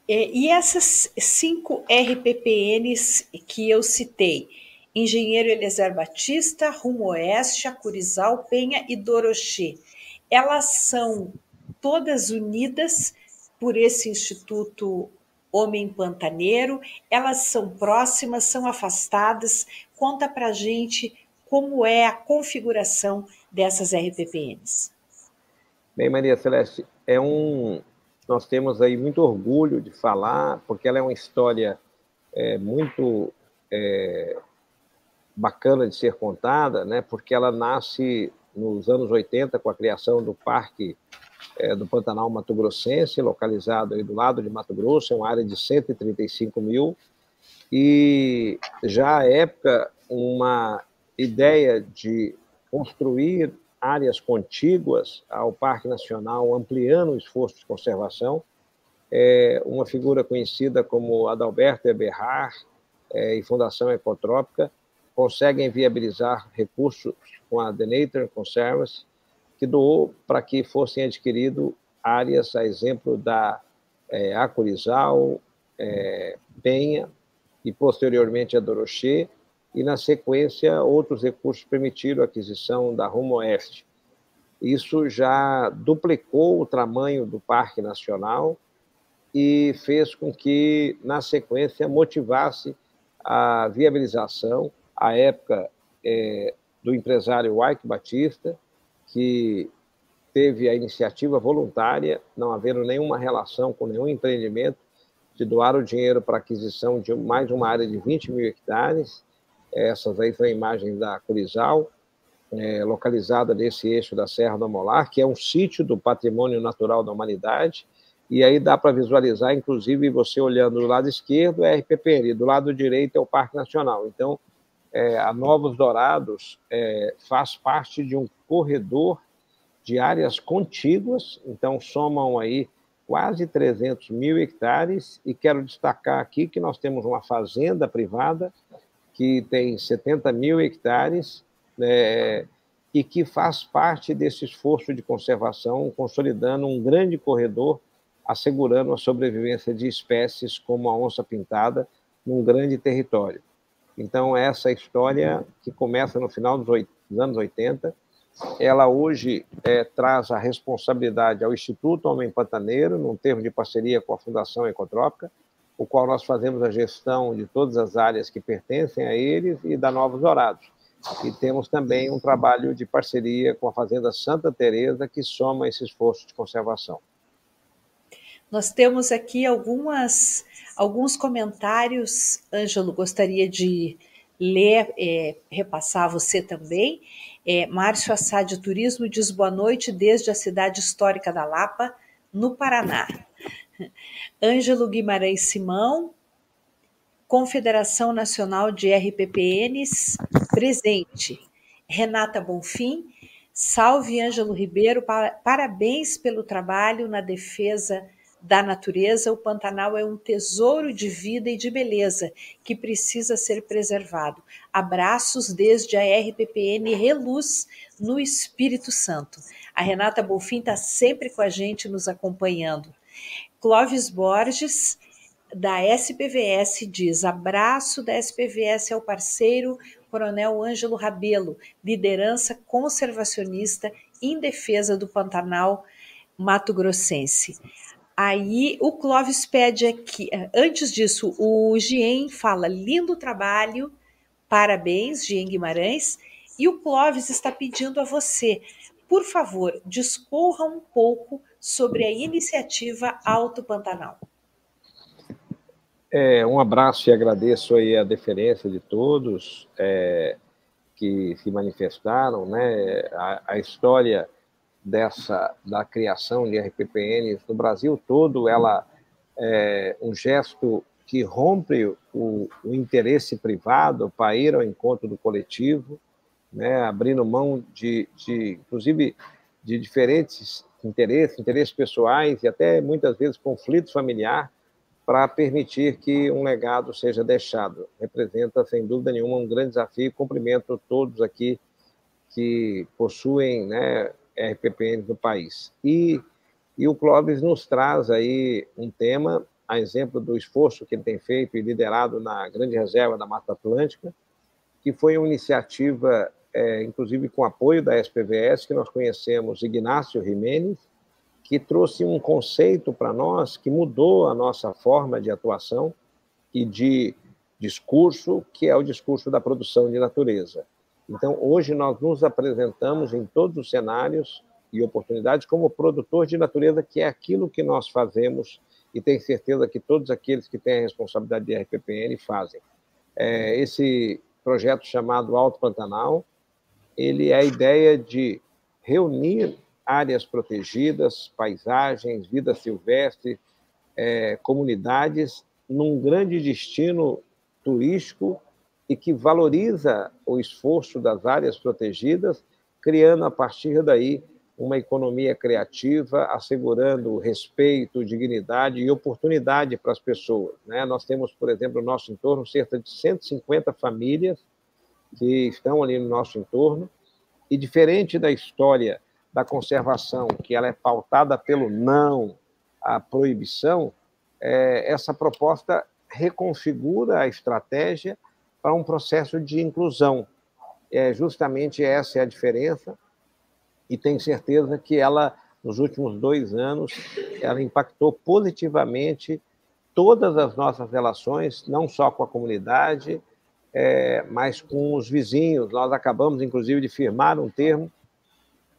E essas cinco RPPNs que eu citei, Engenheiro Eliezer Batista, Rumo Oeste, Acurizal, Penha e Dorochê. Elas são todas unidas por esse Instituto Homem Pantaneiro, elas são próximas, são afastadas. Conta para gente como é a configuração dessas RPPNs. Bem, Maria Celeste, é um, nós temos aí muito orgulho de falar, porque ela é uma história é, muito é, bacana de ser contada, né, porque ela nasce nos anos 80 com a criação do Parque é, do Pantanal Mato Grossense, localizado aí do lado de Mato Grosso, é uma área de 135 mil, e já à época uma ideia de construir áreas contíguas ao Parque Nacional, ampliando o esforço de conservação, é uma figura conhecida como Adalberto Eberhard é, e Fundação Ecotrópica, conseguem viabilizar recursos com a Denator Conservancy, que doou para que fossem adquiridas áreas, a exemplo da é, Acurizal, é, Penha e posteriormente a Dorochê, e na sequência outros recursos permitiram a aquisição da Rumo Oeste. Isso já duplicou o tamanho do Parque Nacional e fez com que, na sequência, motivasse a viabilização à época é, do empresário Ike Batista, que teve a iniciativa voluntária, não havendo nenhuma relação com nenhum empreendimento, de doar o dinheiro para aquisição de mais uma área de 20 mil hectares. Essas aí são imagens da Curizal, é, localizada nesse eixo da Serra do Amolar, que é um sítio do patrimônio natural da humanidade, e aí dá para visualizar, inclusive, você olhando do lado esquerdo é a RPPN, do lado direito é o Parque Nacional. Então, é, a Novos Dourados é, faz parte de um corredor de áreas contíguas, então somam aí quase 300 mil hectares, e quero destacar aqui que nós temos uma fazenda privada que tem 70 mil hectares né, e que faz parte desse esforço de conservação, consolidando um grande corredor, assegurando a sobrevivência de espécies como a onça-pintada num grande território. Então, essa história que começa no final dos dos anos 80. Ela hoje é, traz a responsabilidade ao Instituto Homem Pantaneiro, num termo de parceria com a Fundação Ecotrópica, o qual nós fazemos a gestão de todas as áreas que pertencem a eles e da Novos Dourados. E temos também um trabalho de parceria com a Fazenda Santa Teresa que soma esse esforço de conservação. Nós temos aqui algumas, alguns comentários. Ângelo, gostaria de ler, é, repassar você também. É, Márcio Assad Turismo diz boa noite desde a cidade histórica da Lapa, no Paraná. Ângelo Guimarães Simão, Confederação Nacional de RPPNs, presente. Renata Bonfim, salve Ângelo Ribeiro, parabéns pelo trabalho na defesa da natureza. O Pantanal é um tesouro de vida e de beleza que precisa ser preservado. Abraços desde a RPPN Reluz, no Espírito Santo. A Renata Bonfim está sempre com a gente, nos acompanhando. Clóvis Borges, da SPVS diz: abraço da SPVS ao parceiro Coronel Ângelo Rabelo, liderança conservacionista em defesa do Pantanal Mato Grossense. Aí o Clóvis pede aqui, antes disso, o Gien fala: lindo trabalho, parabéns, Gien Guimarães. E o Clóvis está pedindo a você, por favor, discorra um pouco sobre a iniciativa Alto Pantanal. É, um abraço e agradeço aí a deferência de todos é, que se manifestaram, né? A, a, história dessa da criação de RPPNs no Brasil todo, ela é um gesto que rompe o, o interesse privado para ir ao encontro do coletivo, né? Abrindo mão de, de inclusive de diferentes interesses, interesses pessoais e até muitas vezes conflitos familiares para permitir que um legado seja deixado. Representa, sem dúvida nenhuma, um grande desafio. Cumprimento todos aqui que possuem né, RPPNs no país. E, e o Clóvis nos traz aí um tema, a exemplo do esforço que ele tem feito e liderado na Grande Reserva da Mata Atlântica, que foi uma iniciativa, é, inclusive com apoio da SPVS, que nós conhecemos Ignácio Jimenez, que trouxe um conceito para nós que mudou a nossa forma de atuação e de discurso, que é o discurso da produção de natureza. Então, hoje nós nos apresentamos em todos os cenários e oportunidades como produtor de natureza, que é aquilo que nós fazemos e tenho certeza que todos aqueles que têm a responsabilidade de RPPN fazem. É, esse projeto chamado Alto Pantanal, ele é a ideia de reunir áreas protegidas, paisagens, vida silvestre, é, comunidades, num grande destino turístico e que valoriza o esforço das áreas protegidas, criando a partir daí uma economia criativa, assegurando respeito, dignidade e oportunidade para as pessoas. Né? Nós temos, por exemplo, no nosso entorno, cerca de 150 famílias que estão ali no nosso entorno, e diferente da história da conservação, que ela é pautada pelo não, a proibição, é, essa proposta reconfigura a estratégia para um processo de inclusão. É, justamente essa é a diferença, e tenho certeza que ela, nos últimos dois anos, ela impactou positivamente todas as nossas relações, não só com a comunidade, é, mas com os vizinhos. Nós acabamos, inclusive, de firmar um termo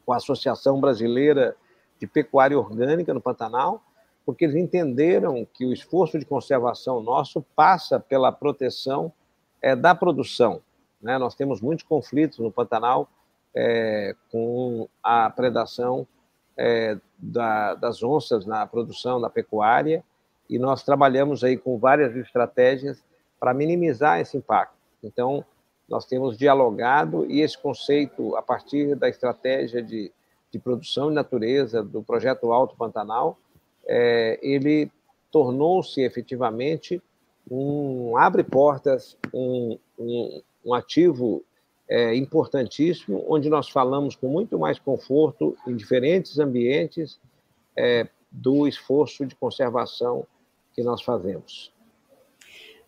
com a Associação Brasileira de Pecuária Orgânica no Pantanal, porque eles entenderam que o esforço de conservação nosso passa pela proteção é, da produção. Né? Nós temos muitos conflitos no Pantanal é, com a predação é, da, das onças na produção da pecuária e nós trabalhamos aí com várias estratégias para minimizar esse impacto. Então, nós temos dialogado e esse conceito, a partir da estratégia de, de produção de natureza do projeto Alto Pantanal, é, ele tornou-se efetivamente um abre portas, um, um, um ativo é, importantíssimo, onde nós falamos com muito mais conforto em diferentes ambientes é, do esforço de conservação que nós fazemos.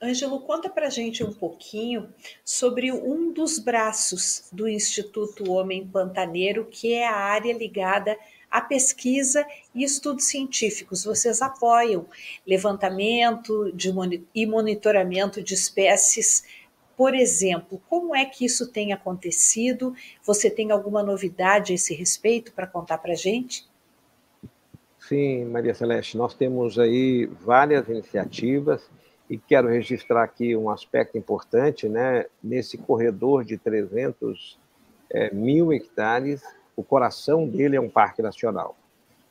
Ângelo, conta para gente um pouquinho sobre um dos braços do Instituto Homem Pantaneiro, que é a área ligada à pesquisa e estudos científicos. Vocês apoiam levantamento de, e monitoramento de espécies. Por exemplo, como é que isso tem acontecido? Você tem alguma novidade a esse respeito para contar para a gente? Sim, Maria Celeste, nós temos aí várias iniciativas e quero registrar aqui um aspecto importante, né? Nesse corredor de 300 é, mil hectares, o coração dele é um parque nacional.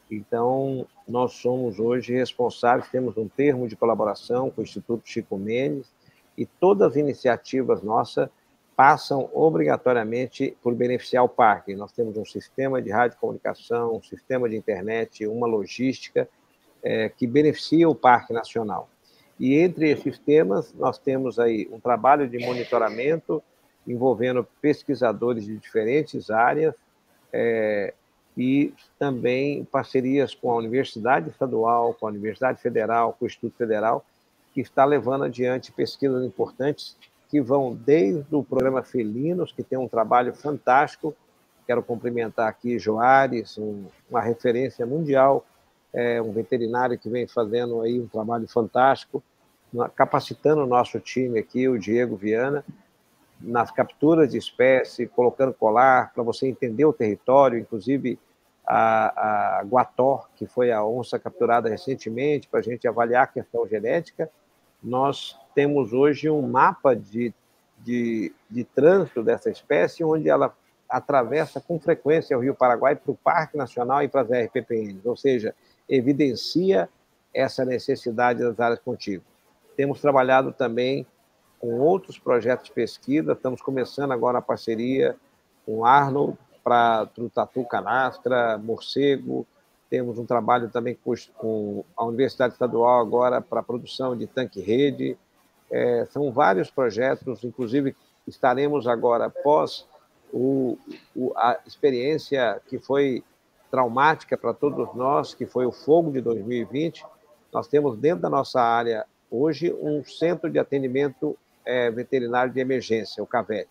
Então, nós somos hoje responsáveis, temos um termo de colaboração com o Instituto Chico Mendes e todas as iniciativas nossas passam obrigatoriamente por beneficiar o parque. Nós temos um sistema de radiocomunicação, um sistema de internet, uma logística é, que beneficia o Parque Nacional. E entre esses temas, nós temos aí um trabalho de monitoramento envolvendo pesquisadores de diferentes áreas é, e também parcerias com a Universidade Estadual, com a Universidade Federal, com o Instituto Federal, que está levando adiante pesquisas importantes que vão desde o programa Felinos, que tem um trabalho fantástico. Quero cumprimentar aqui Joares, um, uma referência mundial é um veterinário que vem fazendo aí um trabalho fantástico, capacitando o nosso time aqui, o Diego Viana, nas capturas de espécie, colocando colar para você entender o território, inclusive a, a Guató, que foi a onça capturada recentemente, para a gente avaliar a questão genética. Nós temos hoje um mapa de, de, de trânsito dessa espécie, onde ela atravessa com frequência o Rio Paraguai para o Parque Nacional e para as RPPNs, ou seja, evidencia essa necessidade das áreas contíguas. Temos trabalhado também com outros projetos de pesquisa, estamos começando agora a parceria com o Arnold para Trutatu Canastra, Morcego, temos um trabalho também com a Universidade Estadual agora para a produção de tanque-rede. É, são vários projetos, inclusive estaremos agora, após o, o, a experiência que foi traumática para todos nós, que foi o fogo de 2020, nós temos dentro da nossa área hoje um centro de atendimento é, veterinário de emergência, o CAVET,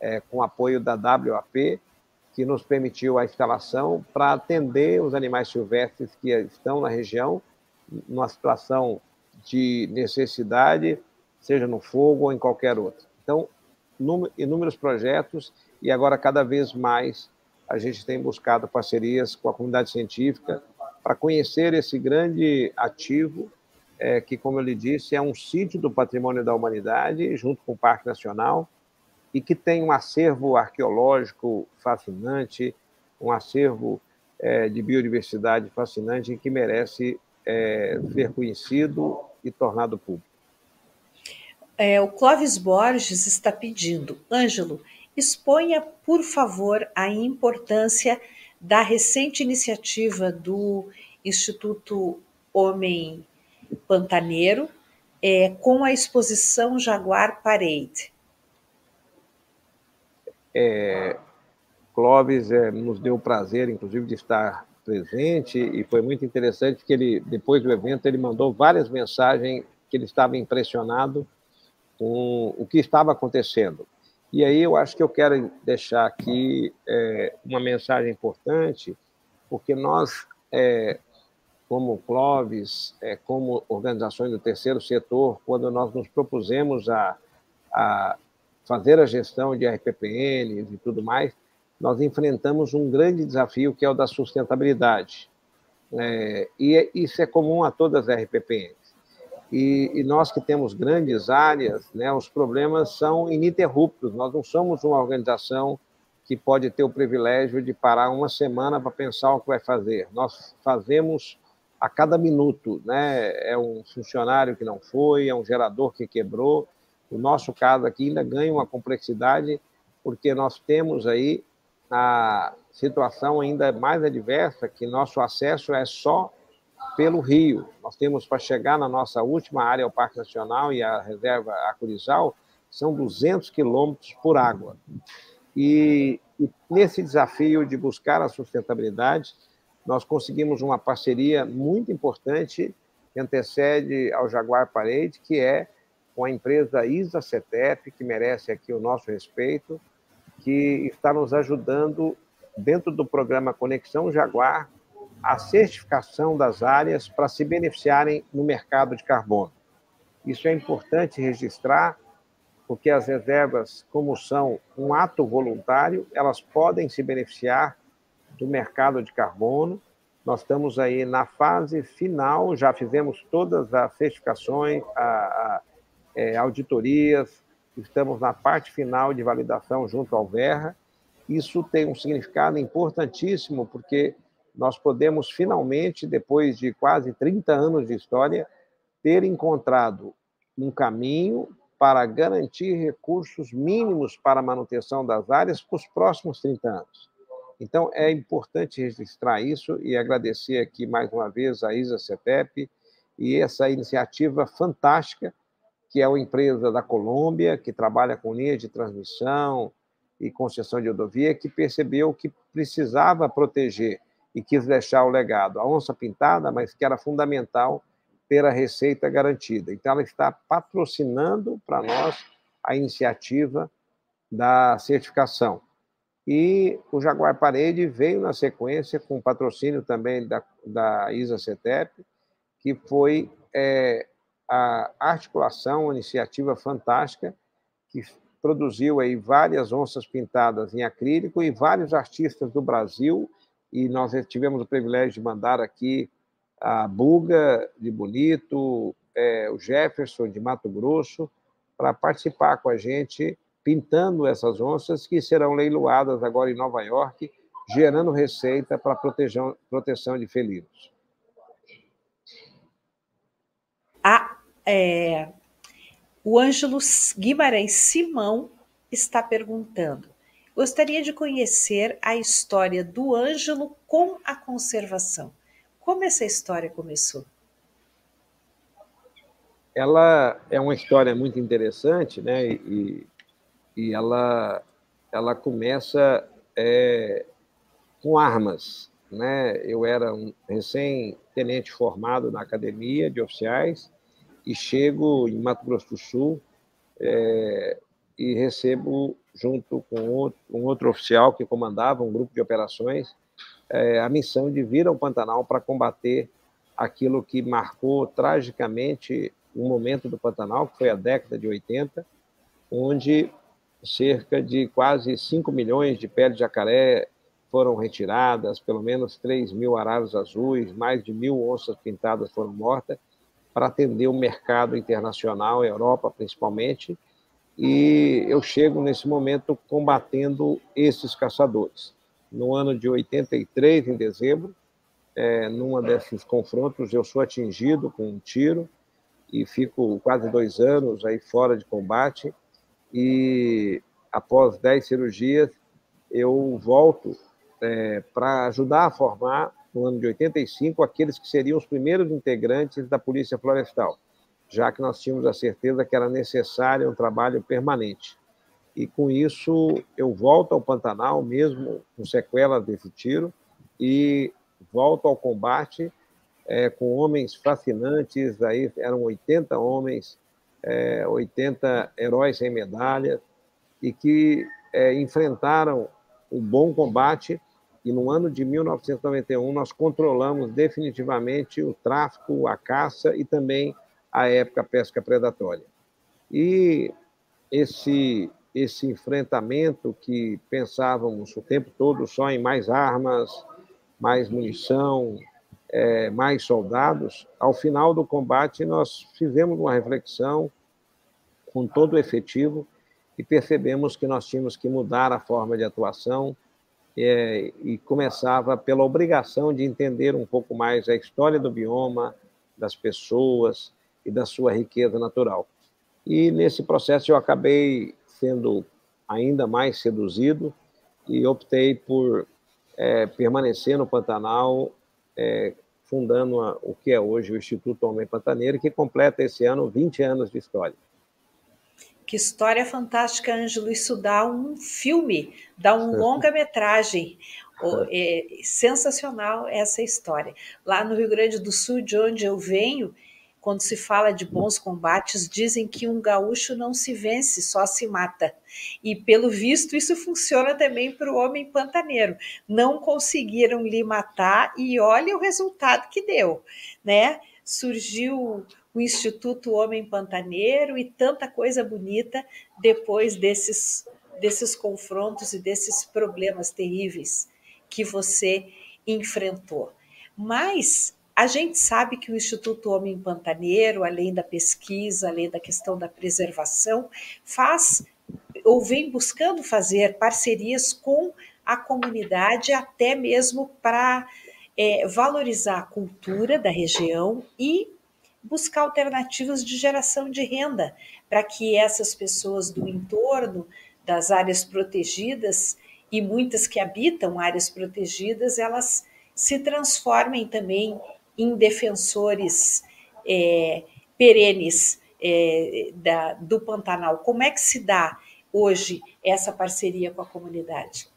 é, com apoio da WAP, que nos permitiu a instalação para atender os animais silvestres que estão na região, numa situação de necessidade, seja no fogo ou em qualquer outro. Então, inúmeros projetos e agora cada vez mais a gente tem buscado parcerias com a comunidade científica para conhecer esse grande ativo, é, que, como eu lhe disse, é um sítio do patrimônio da humanidade, junto com o Parque Nacional, e que tem um acervo arqueológico fascinante, um acervo é, de biodiversidade fascinante que merece é, ser conhecido e tornado público. É, o Clóvis Borges está pedindo, Ângelo, exponha, por favor, a importância da recente iniciativa do Instituto Homem Pantaneiro é, com a exposição Jaguar Parade. É, Clóvis é, nos deu o prazer, inclusive, de estar presente e foi muito interessante que ele, depois do evento, ele mandou várias mensagens que ele estava impressionado com o que estava acontecendo. E aí eu acho que eu quero deixar aqui é, uma mensagem importante, porque nós, é, como Clóvis, é, como organizações do terceiro setor, quando nós nos propusemos a, a fazer a gestão de RPPNs e tudo mais, nós enfrentamos um grande desafio que é o da sustentabilidade. É, e isso é comum a todas as RPPNs. E, e, nós que temos grandes áreas, né, os problemas são ininterruptos. Nós não somos uma organização que pode ter o privilégio de parar uma semana para pensar o que vai fazer. Nós fazemos a cada minuto, né? É um funcionário que não foi, é um gerador que quebrou. O nosso caso aqui ainda ganha uma complexidade porque nós temos aí a situação ainda mais adversa, que nosso acesso é só pelo rio. Nós temos para chegar na nossa última área, o Parque Nacional e a reserva Acurizal, são 200 quilômetros por água. E, e, nesse desafio de buscar a sustentabilidade, nós conseguimos uma parceria muito importante que antecede ao Jaguar Parade, que é com a empresa Isa Cetep, que merece aqui o nosso respeito, que está nos ajudando dentro do programa Conexão Jaguar a certificação das áreas para se beneficiarem no mercado de carbono. Isso é importante registrar, porque as reservas, como são um ato voluntário, elas podem se beneficiar do mercado de carbono. Nós estamos aí na fase final, já fizemos todas as certificações, a, a, é, auditorias, estamos na parte final de validação junto ao Verra. Isso tem um significado importantíssimo, porque nós podemos finalmente, depois de quase 30 anos de história, ter encontrado um caminho para garantir recursos mínimos para a manutenção das áreas para os próximos 30 anos. Então, é importante registrar isso e agradecer aqui mais uma vez a Isa Cetep e essa iniciativa fantástica, que é uma empresa da Colômbia, que trabalha com linhas de transmissão e concessão de rodovia, que percebeu que precisava proteger e quis deixar o legado. A onça pintada, mas que era fundamental ter a receita garantida. Então, ela está patrocinando para nós a iniciativa da certificação. E o Jaguar Parede veio na sequência com patrocínio também da, da ISA CETEP, que foi é, a articulação, uma iniciativa fantástica, que produziu aí várias onças pintadas em acrílico e vários artistas do Brasil. E nós tivemos o privilégio de mandar aqui a Buga de Bonito, é, o Jefferson de Mato Grosso, para participar com a gente, pintando essas onças que serão leiloadas agora em Nova York, gerando receita para proteção, de felinos. A, é, o Ângelo Guimarães Simão está perguntando: Gostaria de conhecer a história do Ângelo com a conservação. Como essa história começou? Ela é uma história muito interessante, né? E, e ela, ela começa é, com armas, né? Eu era um recém-tenente formado na academia de oficiais e chego em Mato Grosso do Sul é, e recebo junto com outro, um outro oficial que comandava um grupo de operações, é, a missão de vir ao Pantanal para combater aquilo que marcou tragicamente um momento do Pantanal, que foi a década de 80, onde cerca de quase 5 milhões de peles de jacaré foram retiradas, pelo menos 3 mil araras azuis, mais de mil onças pintadas foram mortas, para atender o mercado internacional, Europa principalmente, e eu chego nesse momento combatendo esses caçadores. No ano de 83, em dezembro, é, numa desses confrontos, eu sou atingido com um tiro e fico quase dois anos aí fora de combate. E após dez cirurgias, eu volto é, para ajudar a formar, no ano de 85, aqueles que seriam os primeiros integrantes da Polícia Florestal já que nós tínhamos a certeza que era necessário um trabalho permanente. E com isso, eu volto ao Pantanal, mesmo com sequelas desse tiro, e volto ao combate é, com homens fascinantes, aí eram 80 homens, é, 80 heróis sem medalhas, e que é, enfrentaram o bom combate. E no ano de 1991, nós controlamos definitivamente o tráfico, a caça e também à época pesca predatória. E esse esse enfrentamento que pensávamos o tempo todo só em mais armas, mais munição, é, mais soldados, ao final do combate nós fizemos uma reflexão com todo o efetivo e percebemos que nós tínhamos que mudar a forma de atuação é, e começava pela obrigação de entender um pouco mais a história do bioma, das pessoas, e da sua riqueza natural. E nesse processo eu acabei sendo ainda mais seduzido e optei por é, permanecer no Pantanal, é, fundando a, o que é hoje o Instituto Homem Pantaneiro, que completa esse ano 20 anos de história. Que história fantástica, Ângelo. Isso dá um filme, dá um longa-metragem. É sensacional essa história. Lá no Rio Grande do Sul, de onde eu venho, quando se fala de bons combates, dizem que um gaúcho não se vence, só se mata. E, pelo visto, isso funciona também para o homem pantaneiro. Não conseguiram lhe matar e olha o resultado que deu, né? Surgiu o Instituto Homem Pantaneiro e tanta coisa bonita depois desses, desses confrontos e desses problemas terríveis que você enfrentou. Mas a gente sabe que o Instituto Homem Pantaneiro, além da pesquisa, além da questão da preservação, faz ou vem buscando fazer parcerias com a comunidade, até mesmo para é, valorizar a cultura da região e buscar alternativas de geração de renda para que essas pessoas do entorno das áreas protegidas e muitas que habitam áreas protegidas, elas se transformem também em defensores é, perenes é, da, do Pantanal. Como é que se dá hoje essa parceria com a comunidade?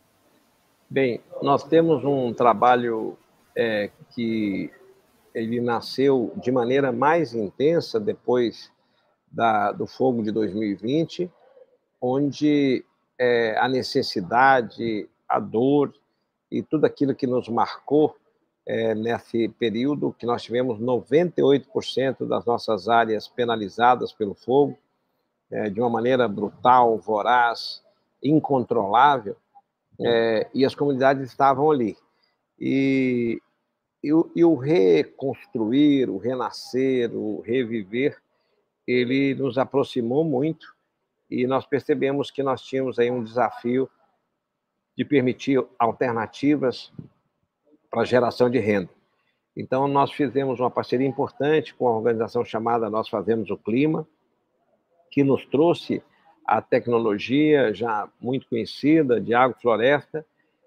Bem, nós temos um trabalho é, que ele nasceu de maneira mais intensa depois da, do fogo de 2020, onde é, a necessidade, a dor e tudo aquilo que nos marcou é, nesse período, que nós tivemos 98% das nossas áreas penalizadas pelo fogo, é, de uma maneira brutal, voraz, incontrolável, é, e as comunidades estavam ali. E, e, e o reconstruir, o renascer, o reviver, ele nos aproximou muito e nós percebemos que nós tínhamos aí um desafio de permitir alternativas para geração de renda. Então, nós fizemos uma parceria importante com a organização chamada Nós Fazemos o Clima, que nos trouxe a tecnologia já muito conhecida de agrofloresta,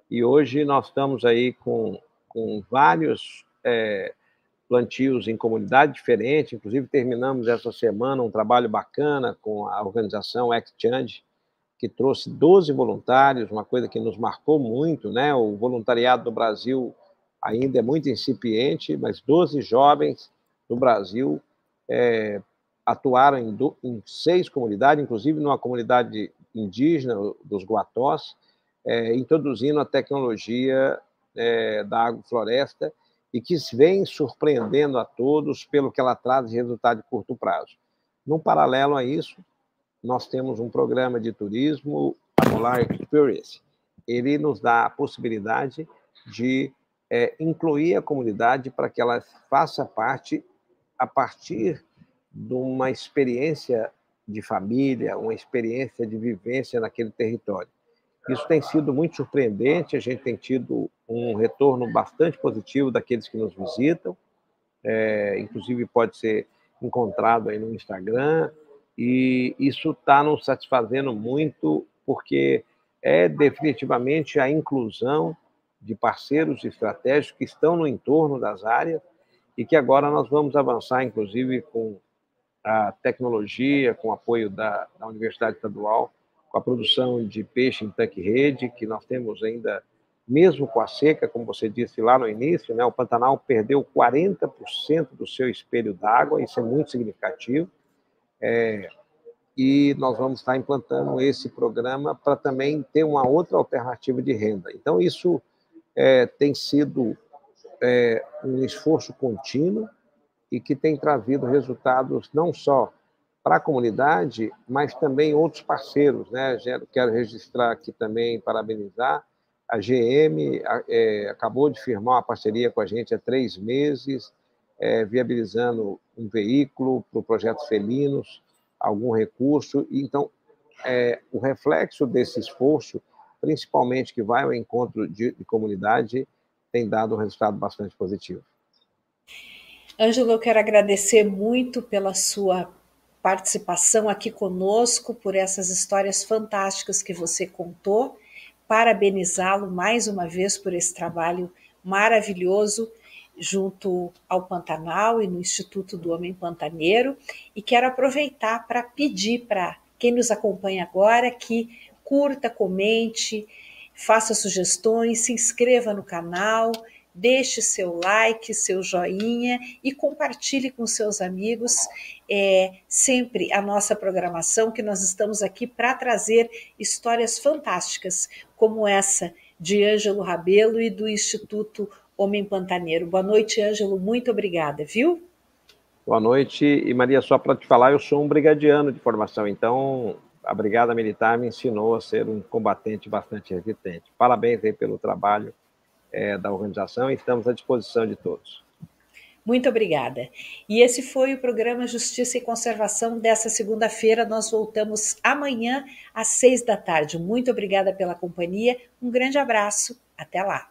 e hoje nós estamos aí com, com vários é, plantios em comunidade diferente, inclusive terminamos essa semana um trabalho bacana com a organização Exchange, que trouxe 12 voluntários, uma coisa que nos marcou muito, né? O voluntariado do Brasil ainda é muito incipiente, mas 12 jovens do Brasil é, atuaram em, do, em, seis comunidades, inclusive numa comunidade indígena dos Guatós, é, introduzindo a tecnologia é, da agrofloresta e que vem surpreendendo a todos pelo que ela traz de resultado de curto prazo. No paralelo a isso, nós temos um programa de turismo, a Polar Experience. Ele nos dá a possibilidade de é, incluir a comunidade para que ela faça parte a partir de uma experiência de família, uma experiência de vivência naquele território. Isso tem sido muito surpreendente, a gente tem tido um retorno bastante positivo daqueles que nos visitam, é, inclusive pode ser encontrado aí no Instagram, e isso está nos satisfazendo muito, porque é definitivamente a inclusão de parceiros estratégicos que estão no entorno das áreas e que agora nós vamos avançar, inclusive, com a tecnologia, com o apoio da, da Universidade Estadual, com a produção de peixe em tanque-rede, que nós temos ainda, mesmo com a seca, como você disse lá no início, né, o Pantanal perdeu 40% do seu espelho d'água, isso é muito significativo. É, e nós vamos estar implantando esse programa para também ter uma outra alternativa de renda. Então, isso é, tem sido é, um esforço contínuo e que tem trazido resultados não só para a comunidade, mas também outros parceiros. Né? Quero registrar aqui também, parabenizar, a GM é, acabou de firmar uma parceria com a gente há três meses, é, viabilizando um veículo para o projeto Felinos, algum recurso. Então, é, o reflexo desse esforço, principalmente que vai ao encontro de, de comunidade, tem dado um resultado bastante positivo. Ângelo, eu quero agradecer muito pela sua participação aqui conosco, por essas histórias fantásticas que você contou, parabenizá-lo mais uma vez por esse trabalho maravilhoso junto ao Pantanal e no Instituto do Homem Pantaneiro. E quero aproveitar para pedir para quem nos acompanha agora que curta, comente, faça sugestões, se inscreva no canal, deixe seu like, seu joinha e compartilhe com seus amigos é, sempre a nossa programação, que nós estamos aqui para trazer histórias fantásticas, como essa de Ângelo Rabelo e do Instituto Homem Pantaneiro. Boa noite, Ângelo, muito obrigada, viu? Boa noite. E Maria, só para te falar, eu sou um brigadiano de formação, então a Brigada Militar me ensinou a ser um combatente bastante resistente. Parabéns aí pelo trabalho é, da organização e estamos à disposição de todos. Muito obrigada. E esse foi o programa Justiça e Conservação dessa segunda-feira. Nós voltamos amanhã às seis da tarde. Muito obrigada pela companhia. Um grande abraço. Até lá.